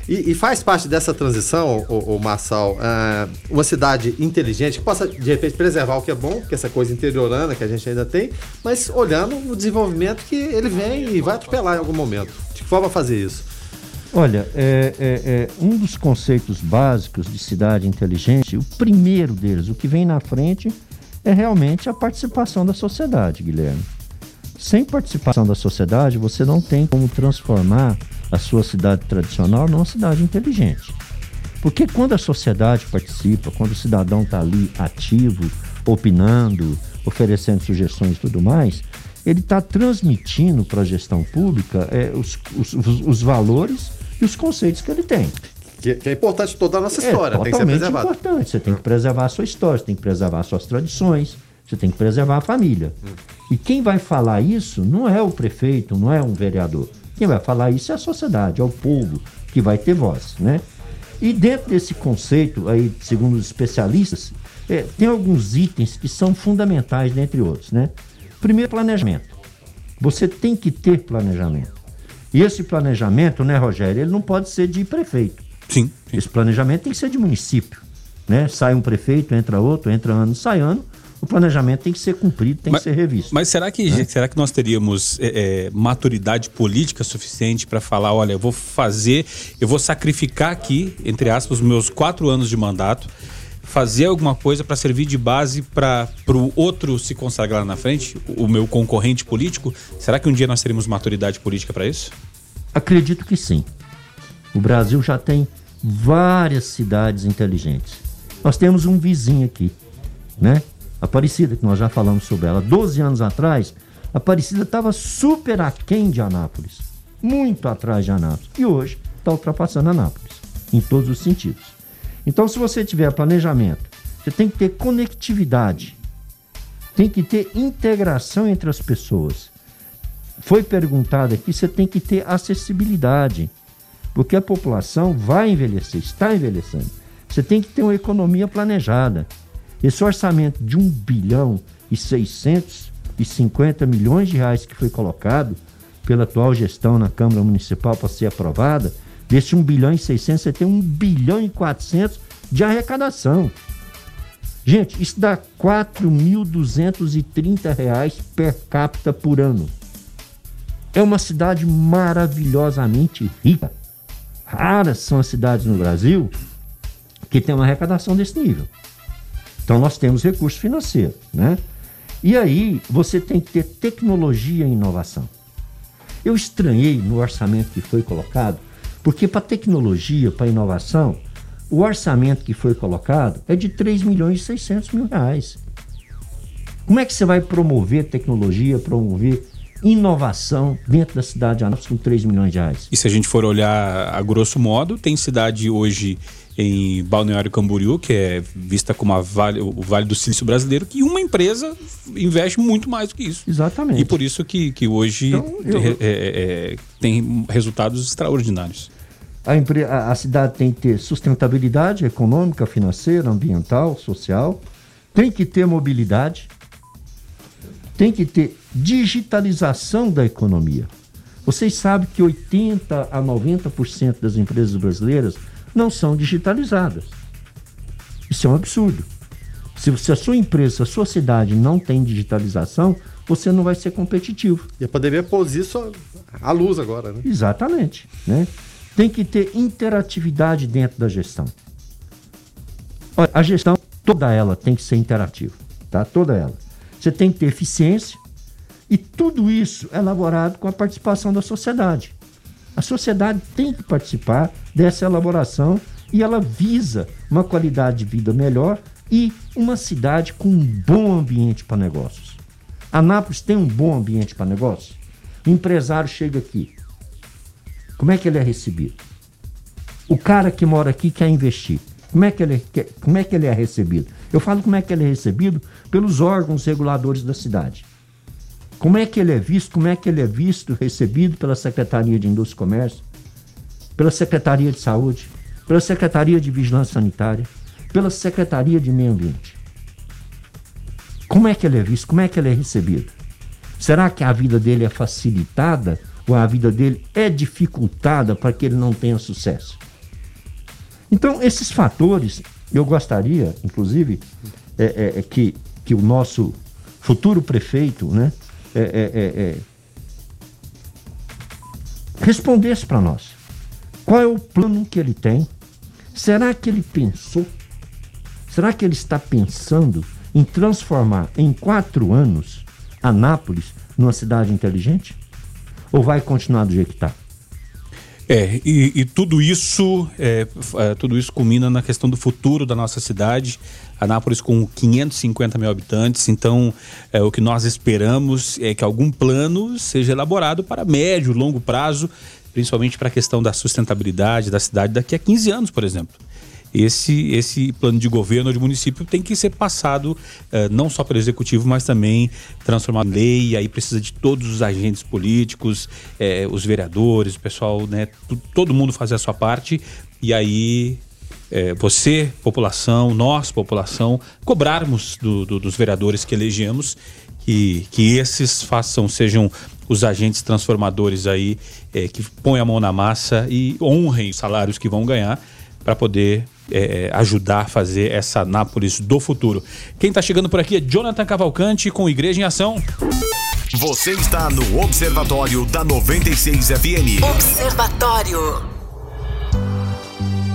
E, e faz parte dessa transição, o, o Marçal, ah, uma cidade inteligente que possa, de repente, preservar o que é bom, que é essa coisa interiorana que a gente ainda tem, mas olhando o desenvolvimento que ele vem e vai atropelar em algum momento. De que forma fazer isso? Olha, é, é, é, um dos conceitos básicos de cidade inteligente, o primeiro deles, o que vem na frente, é realmente a participação da sociedade, Guilherme. Sem participação da sociedade, você não tem como transformar a sua cidade tradicional numa cidade inteligente. Porque quando a sociedade participa, quando o cidadão está ali ativo, opinando, oferecendo sugestões e tudo mais, ele está transmitindo para a gestão pública é, os, os, os, valores e os conceitos que ele tem. Que, que é importante toda a nossa É história, tem que ser preservada. importante. Você tem que preservar a sua história, você tem que preservar suas tradições, você tem que preservar a família. E quem vai falar isso não é o prefeito, não é um vereador. Quem vai falar isso é a sociedade, é o povo que vai ter voz, né? E dentro desse conceito aí, segundo os especialistas, é, tem alguns itens que são fundamentais, dentre outros, né? Primeiro, planejamento. Você tem que ter planejamento. E esse planejamento, né, Rogério, ele não pode ser de prefeito. Sim. Esse planejamento tem que ser de município. Né? Sai um prefeito, entra outro, entra ano, sai ano. O planejamento tem que ser cumprido, tem Mas- que ser revisto. Mas será que, será que nós teríamos é, é, maturidade política suficiente para falar, olha, eu vou fazer, eu vou sacrificar aqui, entre aspas, os meus quatro anos de mandato, fazer alguma coisa para servir de base para o outro se consagrar na frente, o meu concorrente político? Será que um dia nós teremos maturidade política para isso? Acredito que sim. O Brasil já tem várias cidades inteligentes. Nós temos um vizinho aqui, né? Aparecida, que nós já falamos sobre ela. 12 anos atrás, Aparecida estava super aquém de Anápolis. Muito atrás de Anápolis. E hoje está ultrapassando Anápolis, em todos os sentidos. Então, se você tiver planejamento, você tem que ter conectividade, tem que ter integração entre as pessoas. Foi perguntado aqui, você tem que ter acessibilidade, porque a população vai envelhecer, está envelhecendo. Você tem que ter uma economia planejada. Esse orçamento de 1 bilhão e 650 milhões de reais que foi colocado pela atual gestão na Câmara Municipal para ser aprovada, desse 1 bilhão e 600, você tem 1 bilhão e 400 de arrecadação. Gente, isso dá 4.230 reais per capita por ano. É uma cidade maravilhosamente rica. Raras são as cidades no Brasil que tem uma arrecadação desse nível. Então nós temos recurso financeiro, né? E aí você tem que ter tecnologia e inovação. Eu estranhei no orçamento que foi colocado, porque para tecnologia, para inovação, o orçamento que foi colocado é de 3 milhões e 600 mil reais. Como é que você vai promover tecnologia, promover inovação dentro da cidade de Anápolis com 3 milhões de reais? E se a gente for olhar a grosso modo, tem cidade hoje em Balneário Camboriú, que é vista como a vale, o Vale do Silício brasileiro, que uma empresa investe muito mais do que isso. Exatamente. E por isso que, que hoje Então, eu- é- é- é- tem resultados extraordinários. A, empre- a- a cidade tem que ter sustentabilidade econômica, financeira, ambiental, social. Tem que ter mobilidade. Tem que ter digitalização da economia. Vocês sabem que 80 a 90% das empresas brasileiras não são digitalizadas. Isso é um absurdo. Se, se a sua empresa, a sua cidade não tem digitalização, você não vai ser competitivo. E a pandemia pôs isso à luz agora, né? Exatamente. Né? Tem que ter interatividade dentro da gestão. Olha, a gestão, toda ela tem que ser interativa. Tá? Toda ela. Você tem que ter eficiência e tudo isso é elaborado com a participação da sociedade. A sociedade tem que participar dessa elaboração e ela visa uma qualidade de vida melhor e uma cidade com um bom ambiente para negócios. Anápolis tem um bom ambiente para negócios? O empresário chega aqui, como é que ele é recebido? O cara que mora aqui quer investir. Como é que ele, quer- como é, que ele é recebido? Eu falo como é que ele é recebido pelos órgãos reguladores da cidade. Como é que ele é visto? Como é que ele é visto, recebido pela Secretaria de Indústria e Comércio, pela Secretaria de Saúde, pela Secretaria de Vigilância Sanitária, pela Secretaria de Meio Ambiente? como é que ele é visto? Como é que ele é recebido? Será que a vida dele é facilitada ou a vida dele é dificultada para que ele não tenha sucesso? Então, esses fatores, eu gostaria, inclusive, é, é, é que, que o nosso futuro prefeito né, é, é, é, respondesse para nós. Qual é o plano que ele tem? Será que ele pensou? Será que ele está pensando em transformar em quatro anos Anápolis numa cidade inteligente? Ou vai continuar do jeito que está? É, e, e tudo isso é, é, tudo isso culmina na questão do futuro da nossa cidade. Anápolis com 550 mil habitantes, então é, o que nós esperamos é que algum plano seja elaborado para médio, longo prazo, principalmente para a questão da sustentabilidade da cidade daqui a 15 anos, por exemplo esse, esse plano de governo de município tem que ser passado eh, não só pelo executivo, mas também transformado em lei. E aí precisa de todos os agentes políticos, eh, os vereadores, o pessoal, né? Todo mundo fazer a sua parte. E aí eh, você, população, nós, população, cobrarmos do, do, dos vereadores que elegemos que, que esses façam, sejam os agentes transformadores aí, que põem a mão na massa e honrem os salários que vão ganhar para poder é, é, ajudar a fazer essa Nápoles do futuro. Quem está chegando por aqui é Jonathan Cavalcante com Igreja em Ação. Você está no Observatório da 96 FM. Observatório.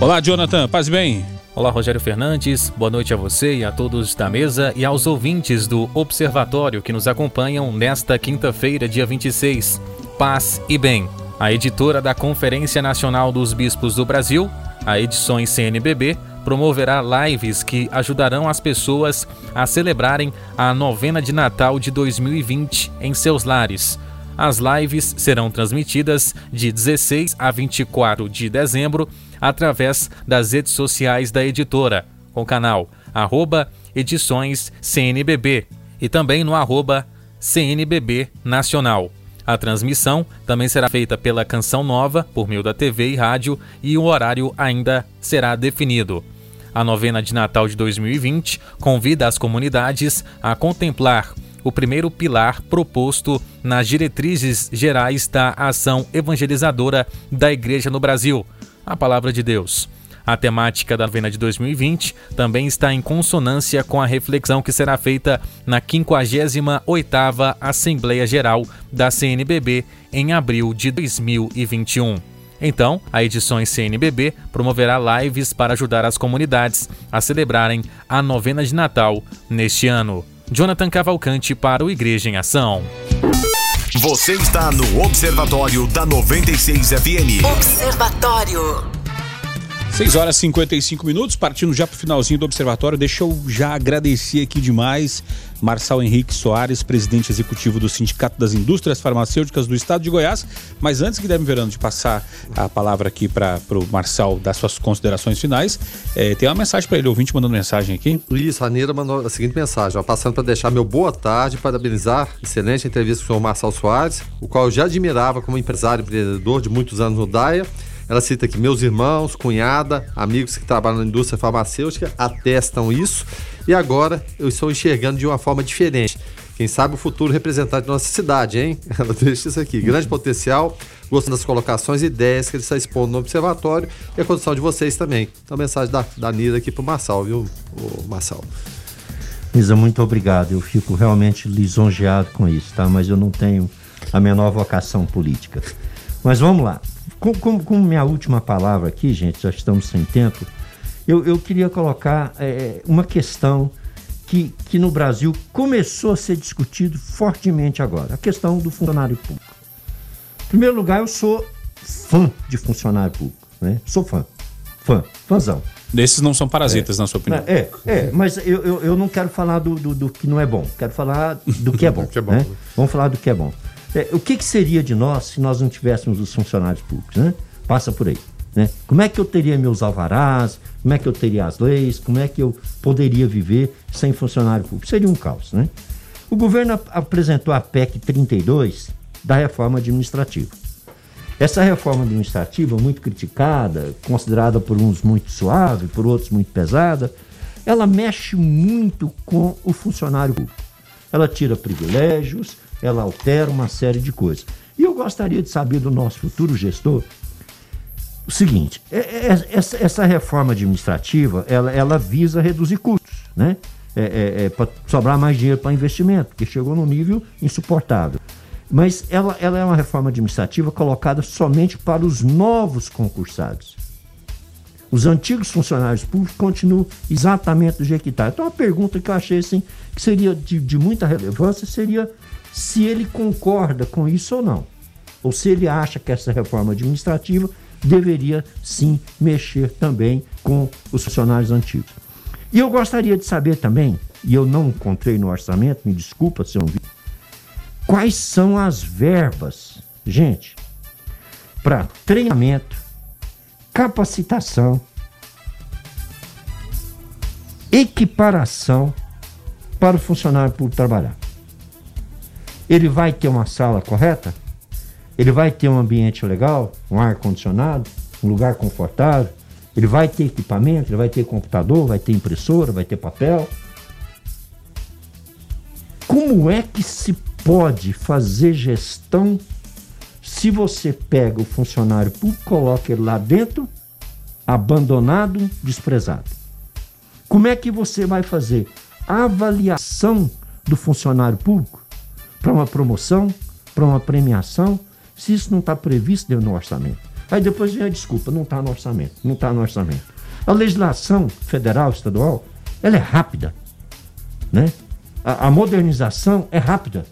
Olá, Jonathan, paz bem? Olá, Rogério Fernandes. Boa noite a você e a todos da mesa e aos ouvintes do Observatório que nos acompanham nesta quinta-feira, dia 26. Paz e bem. A editora da Conferência Nacional dos Bispos do Brasil a Edições CNBB promoverá lives que ajudarão as pessoas a celebrarem a novena de Natal de 2020 em seus lares. As lives serão transmitidas de 16 a 24 de dezembro através das redes sociais da editora, com o canal arroba edições CNBB e também no arroba CNBB Nacional. A transmissão também será feita pela Canção Nova, por meio da TV e rádio, e o horário ainda será definido. A novena de Natal de 2020 convida as comunidades a contemplar o primeiro pilar proposto nas diretrizes gerais da ação evangelizadora da Igreja no Brasil, a Palavra de Deus. A temática da novena de 2020 também está em consonância com a reflexão que será feita na 58ª Assembleia Geral da CNBB em abril de 2021. Então, a Edições CNBB promoverá lives para ajudar as comunidades a celebrarem a novena de Natal neste ano. Jonathan Cavalcante para o Igreja em Ação. Você está no Observatório da 96 FM. Observatório. 6 horas e 55 minutos, partindo já para o finalzinho do observatório. Deixa eu já agradecer aqui demais Marçal Henrique Soares, presidente executivo do Sindicato das Indústrias Farmacêuticas do Estado de Goiás. Mas antes, Guilherme Verano, de passar a palavra aqui para o Marçal dar suas considerações finais, é, tem uma mensagem para ele, ouvinte mandando mensagem aqui. Isso, a Nira mandou a seguinte mensagem, ó, passando para deixar meu boa tarde, parabenizar, excelente entrevista com o senhor Marçal Soares, o qual eu já admirava como empresário empreendedor de muitos anos no DAIA ela cita que meus irmãos, cunhada, amigos que trabalham na indústria farmacêutica atestam isso e agora eu estou enxergando de uma forma diferente. Quem sabe o futuro representante da nossa cidade, hein? Ela deixa isso aqui. Grande potencial, gostando das colocações e ideias que ele está expondo no observatório e a condição de vocês também. Então, mensagem da, da Nira aqui para o Marçal, viu, o Marçal? Isa, muito obrigado. Eu fico realmente lisonjeado com isso, tá? Mas eu não tenho a menor vocação política. Mas vamos lá. Como, como, como, minha última palavra aqui, gente, já estamos sem tempo, eu, eu queria colocar é, uma questão que, que no Brasil começou a ser discutido fortemente agora, a questão do funcionário público. Em primeiro lugar, eu sou fã de funcionário público, né? Sou fã, fã, fãzão. Desses não são parasitas, é, na sua opinião. É, é, mas eu, eu, eu não quero falar do, do, do, que não é bom, quero falar do que é bom. que é bom. Né? Vamos falar do que é bom. É, o que, que, seria de nós se nós não tivéssemos os funcionários públicos? Né? Passa por aí. Né? Como é que eu teria meus alvarás? Como é que eu teria as leis? Como é que eu poderia viver sem funcionário público? Seria um caos. Né? O governo ap apresentou a PEC 32 da reforma administrativa. Essa reforma administrativa, muito criticada, considerada por uns muito suave, por outros muito pesada, ela mexe muito com o funcionário público. ela tira privilégios, ela altera uma série de coisas. E eu gostaria de saber do nosso futuro gestor o seguinte: é- é- essa, essa reforma administrativa ela, ela visa reduzir custos, né? É, para sobrar mais dinheiro para investimento, porque chegou num nível insuportável. Mas ela, ela é uma reforma administrativa colocada somente para os novos concursados. Os antigos funcionários públicos continuam exatamente do jeito que está. Então, a pergunta que eu achei assim, que seria de, de muita relevância seria se ele concorda com isso ou não. Ou se ele acha que essa reforma administrativa deveria sim mexer também com os funcionários antigos. E eu gostaria de saber também, e eu não encontrei no orçamento, me desculpa se eu não vi, quais são as verbas, gente, para treinamento, capacitação, equiparação para o funcionário público trabalhar. Ele vai ter uma sala correta? Ele vai ter um ambiente legal, um ar condicionado, um lugar confortável? Ele vai ter equipamento, ele vai ter computador, vai ter impressora, vai ter papel? Como é que se pode fazer gestão se você pega o funcionário público, coloca ele lá dentro, abandonado, desprezado? Como é que você vai fazer avaliação do funcionário público para uma promoção, para uma premiação, se isso não está previsto dentro do orçamento? Aí depois vem a desculpa, não está no orçamento, não está no orçamento. A legislação federal, estadual, ela é rápida, né? A, a modernização é rápida.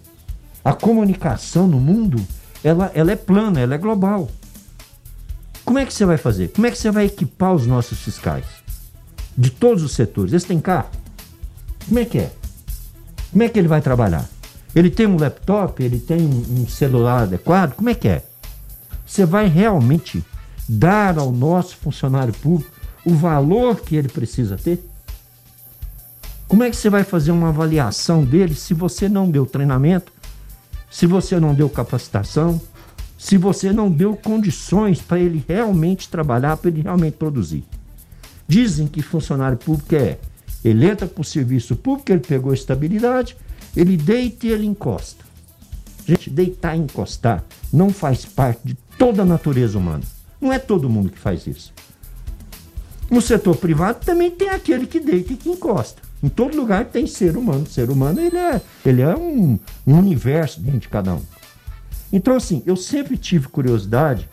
A comunicação no mundo, ela, ela é plana, ela é global. Como é que você vai fazer? Como é que você vai equipar os nossos fiscais? De todos os setores. Eles têm carro? Como é que é? Como é que ele vai trabalhar? Ele tem um laptop? Ele tem um celular adequado? Como é que é? Você vai realmente dar ao nosso funcionário público o valor que ele precisa ter? Como é que você vai fazer uma avaliação dele se você não deu treinamento, se você não deu capacitação, se você não deu condições para ele realmente trabalhar, para ele realmente produzir? Dizem que funcionário público é. Ele entra para o serviço público, ele pegou estabilidade, ele deita e ele encosta. Gente, deitar e encostar não faz parte de toda a natureza humana. Não é todo mundo que faz isso. No setor privado também tem aquele que deita e que encosta. Em todo lugar tem ser humano. O ser humano ele é, ele é um, um universo dentro de cada um. Então, assim, eu sempre tive curiosidade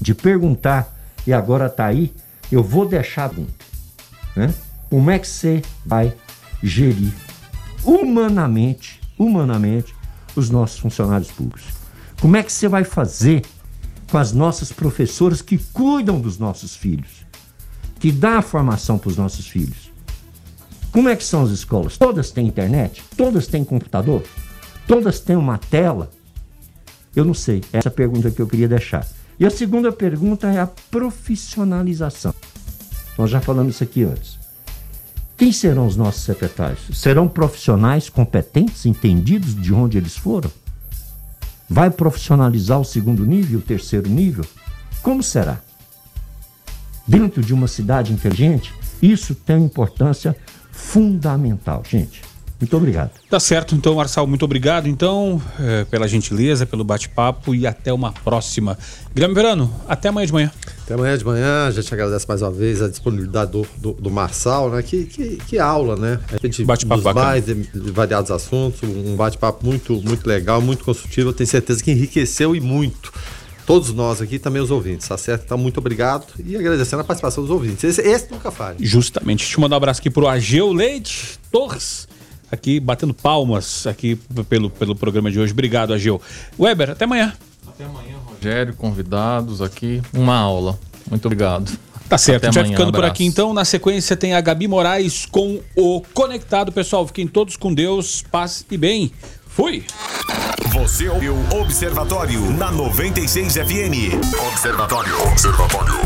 de perguntar, e agora está aí, eu vou deixar dentro. Né? Como é que você vai gerir humanamente, humanamente, os nossos funcionários públicos? Como é que você vai fazer com as nossas professoras que cuidam dos nossos filhos, que dá a formação para os nossos filhos? Como é que são as escolas? Todas têm internet? Todas têm computador? Todas têm uma tela? Eu não sei. Essa é a pergunta que eu queria deixar. E a segunda pergunta é a profissionalização. Nós já falamos isso aqui antes. Quem serão os nossos secretários? Serão profissionais competentes, entendidos de onde eles foram? Vai profissionalizar o segundo nível, o terceiro nível? Como será? Dentro de uma cidade inteligente, isso tem importância fundamental, gente. Muito obrigado. Tá certo, então, Marçal, muito obrigado, então, eh, pela gentileza, pelo bate-papo e até uma próxima. Guilherme Verano, até amanhã de manhã. Até amanhã de manhã, a gente agradece mais uma vez a disponibilidade do, do, do Marçal, né? Que, que, que aula, né? A gente Bate-papo dos bacana. mais de- de variados assuntos, um bate-papo muito, muito legal, muito construtivo. Eu tenho certeza que enriqueceu e muito. Todos nós aqui, também os ouvintes, tá certo? Então, muito obrigado e agradecendo a participação dos ouvintes. Esse, esse nunca falha. Justamente. Deixa eu mandar um abraço aqui pro Ageu Leite Torres, aqui batendo palmas aqui pelo, pelo programa de hoje. Obrigado, Ageu. Weber, até amanhã. Até amanhã, Rogério, convidados aqui. Uma aula. Muito obrigado. Tá certo, Até a gente vai amanhã, ficando por abraço. aqui então. Na sequência tem a Gabi Moraes com o Conectado. Pessoal, fiquem todos com Deus, paz e bem. Fui! Você ouviu Observatório na 96 FM. Observatório. Observatório.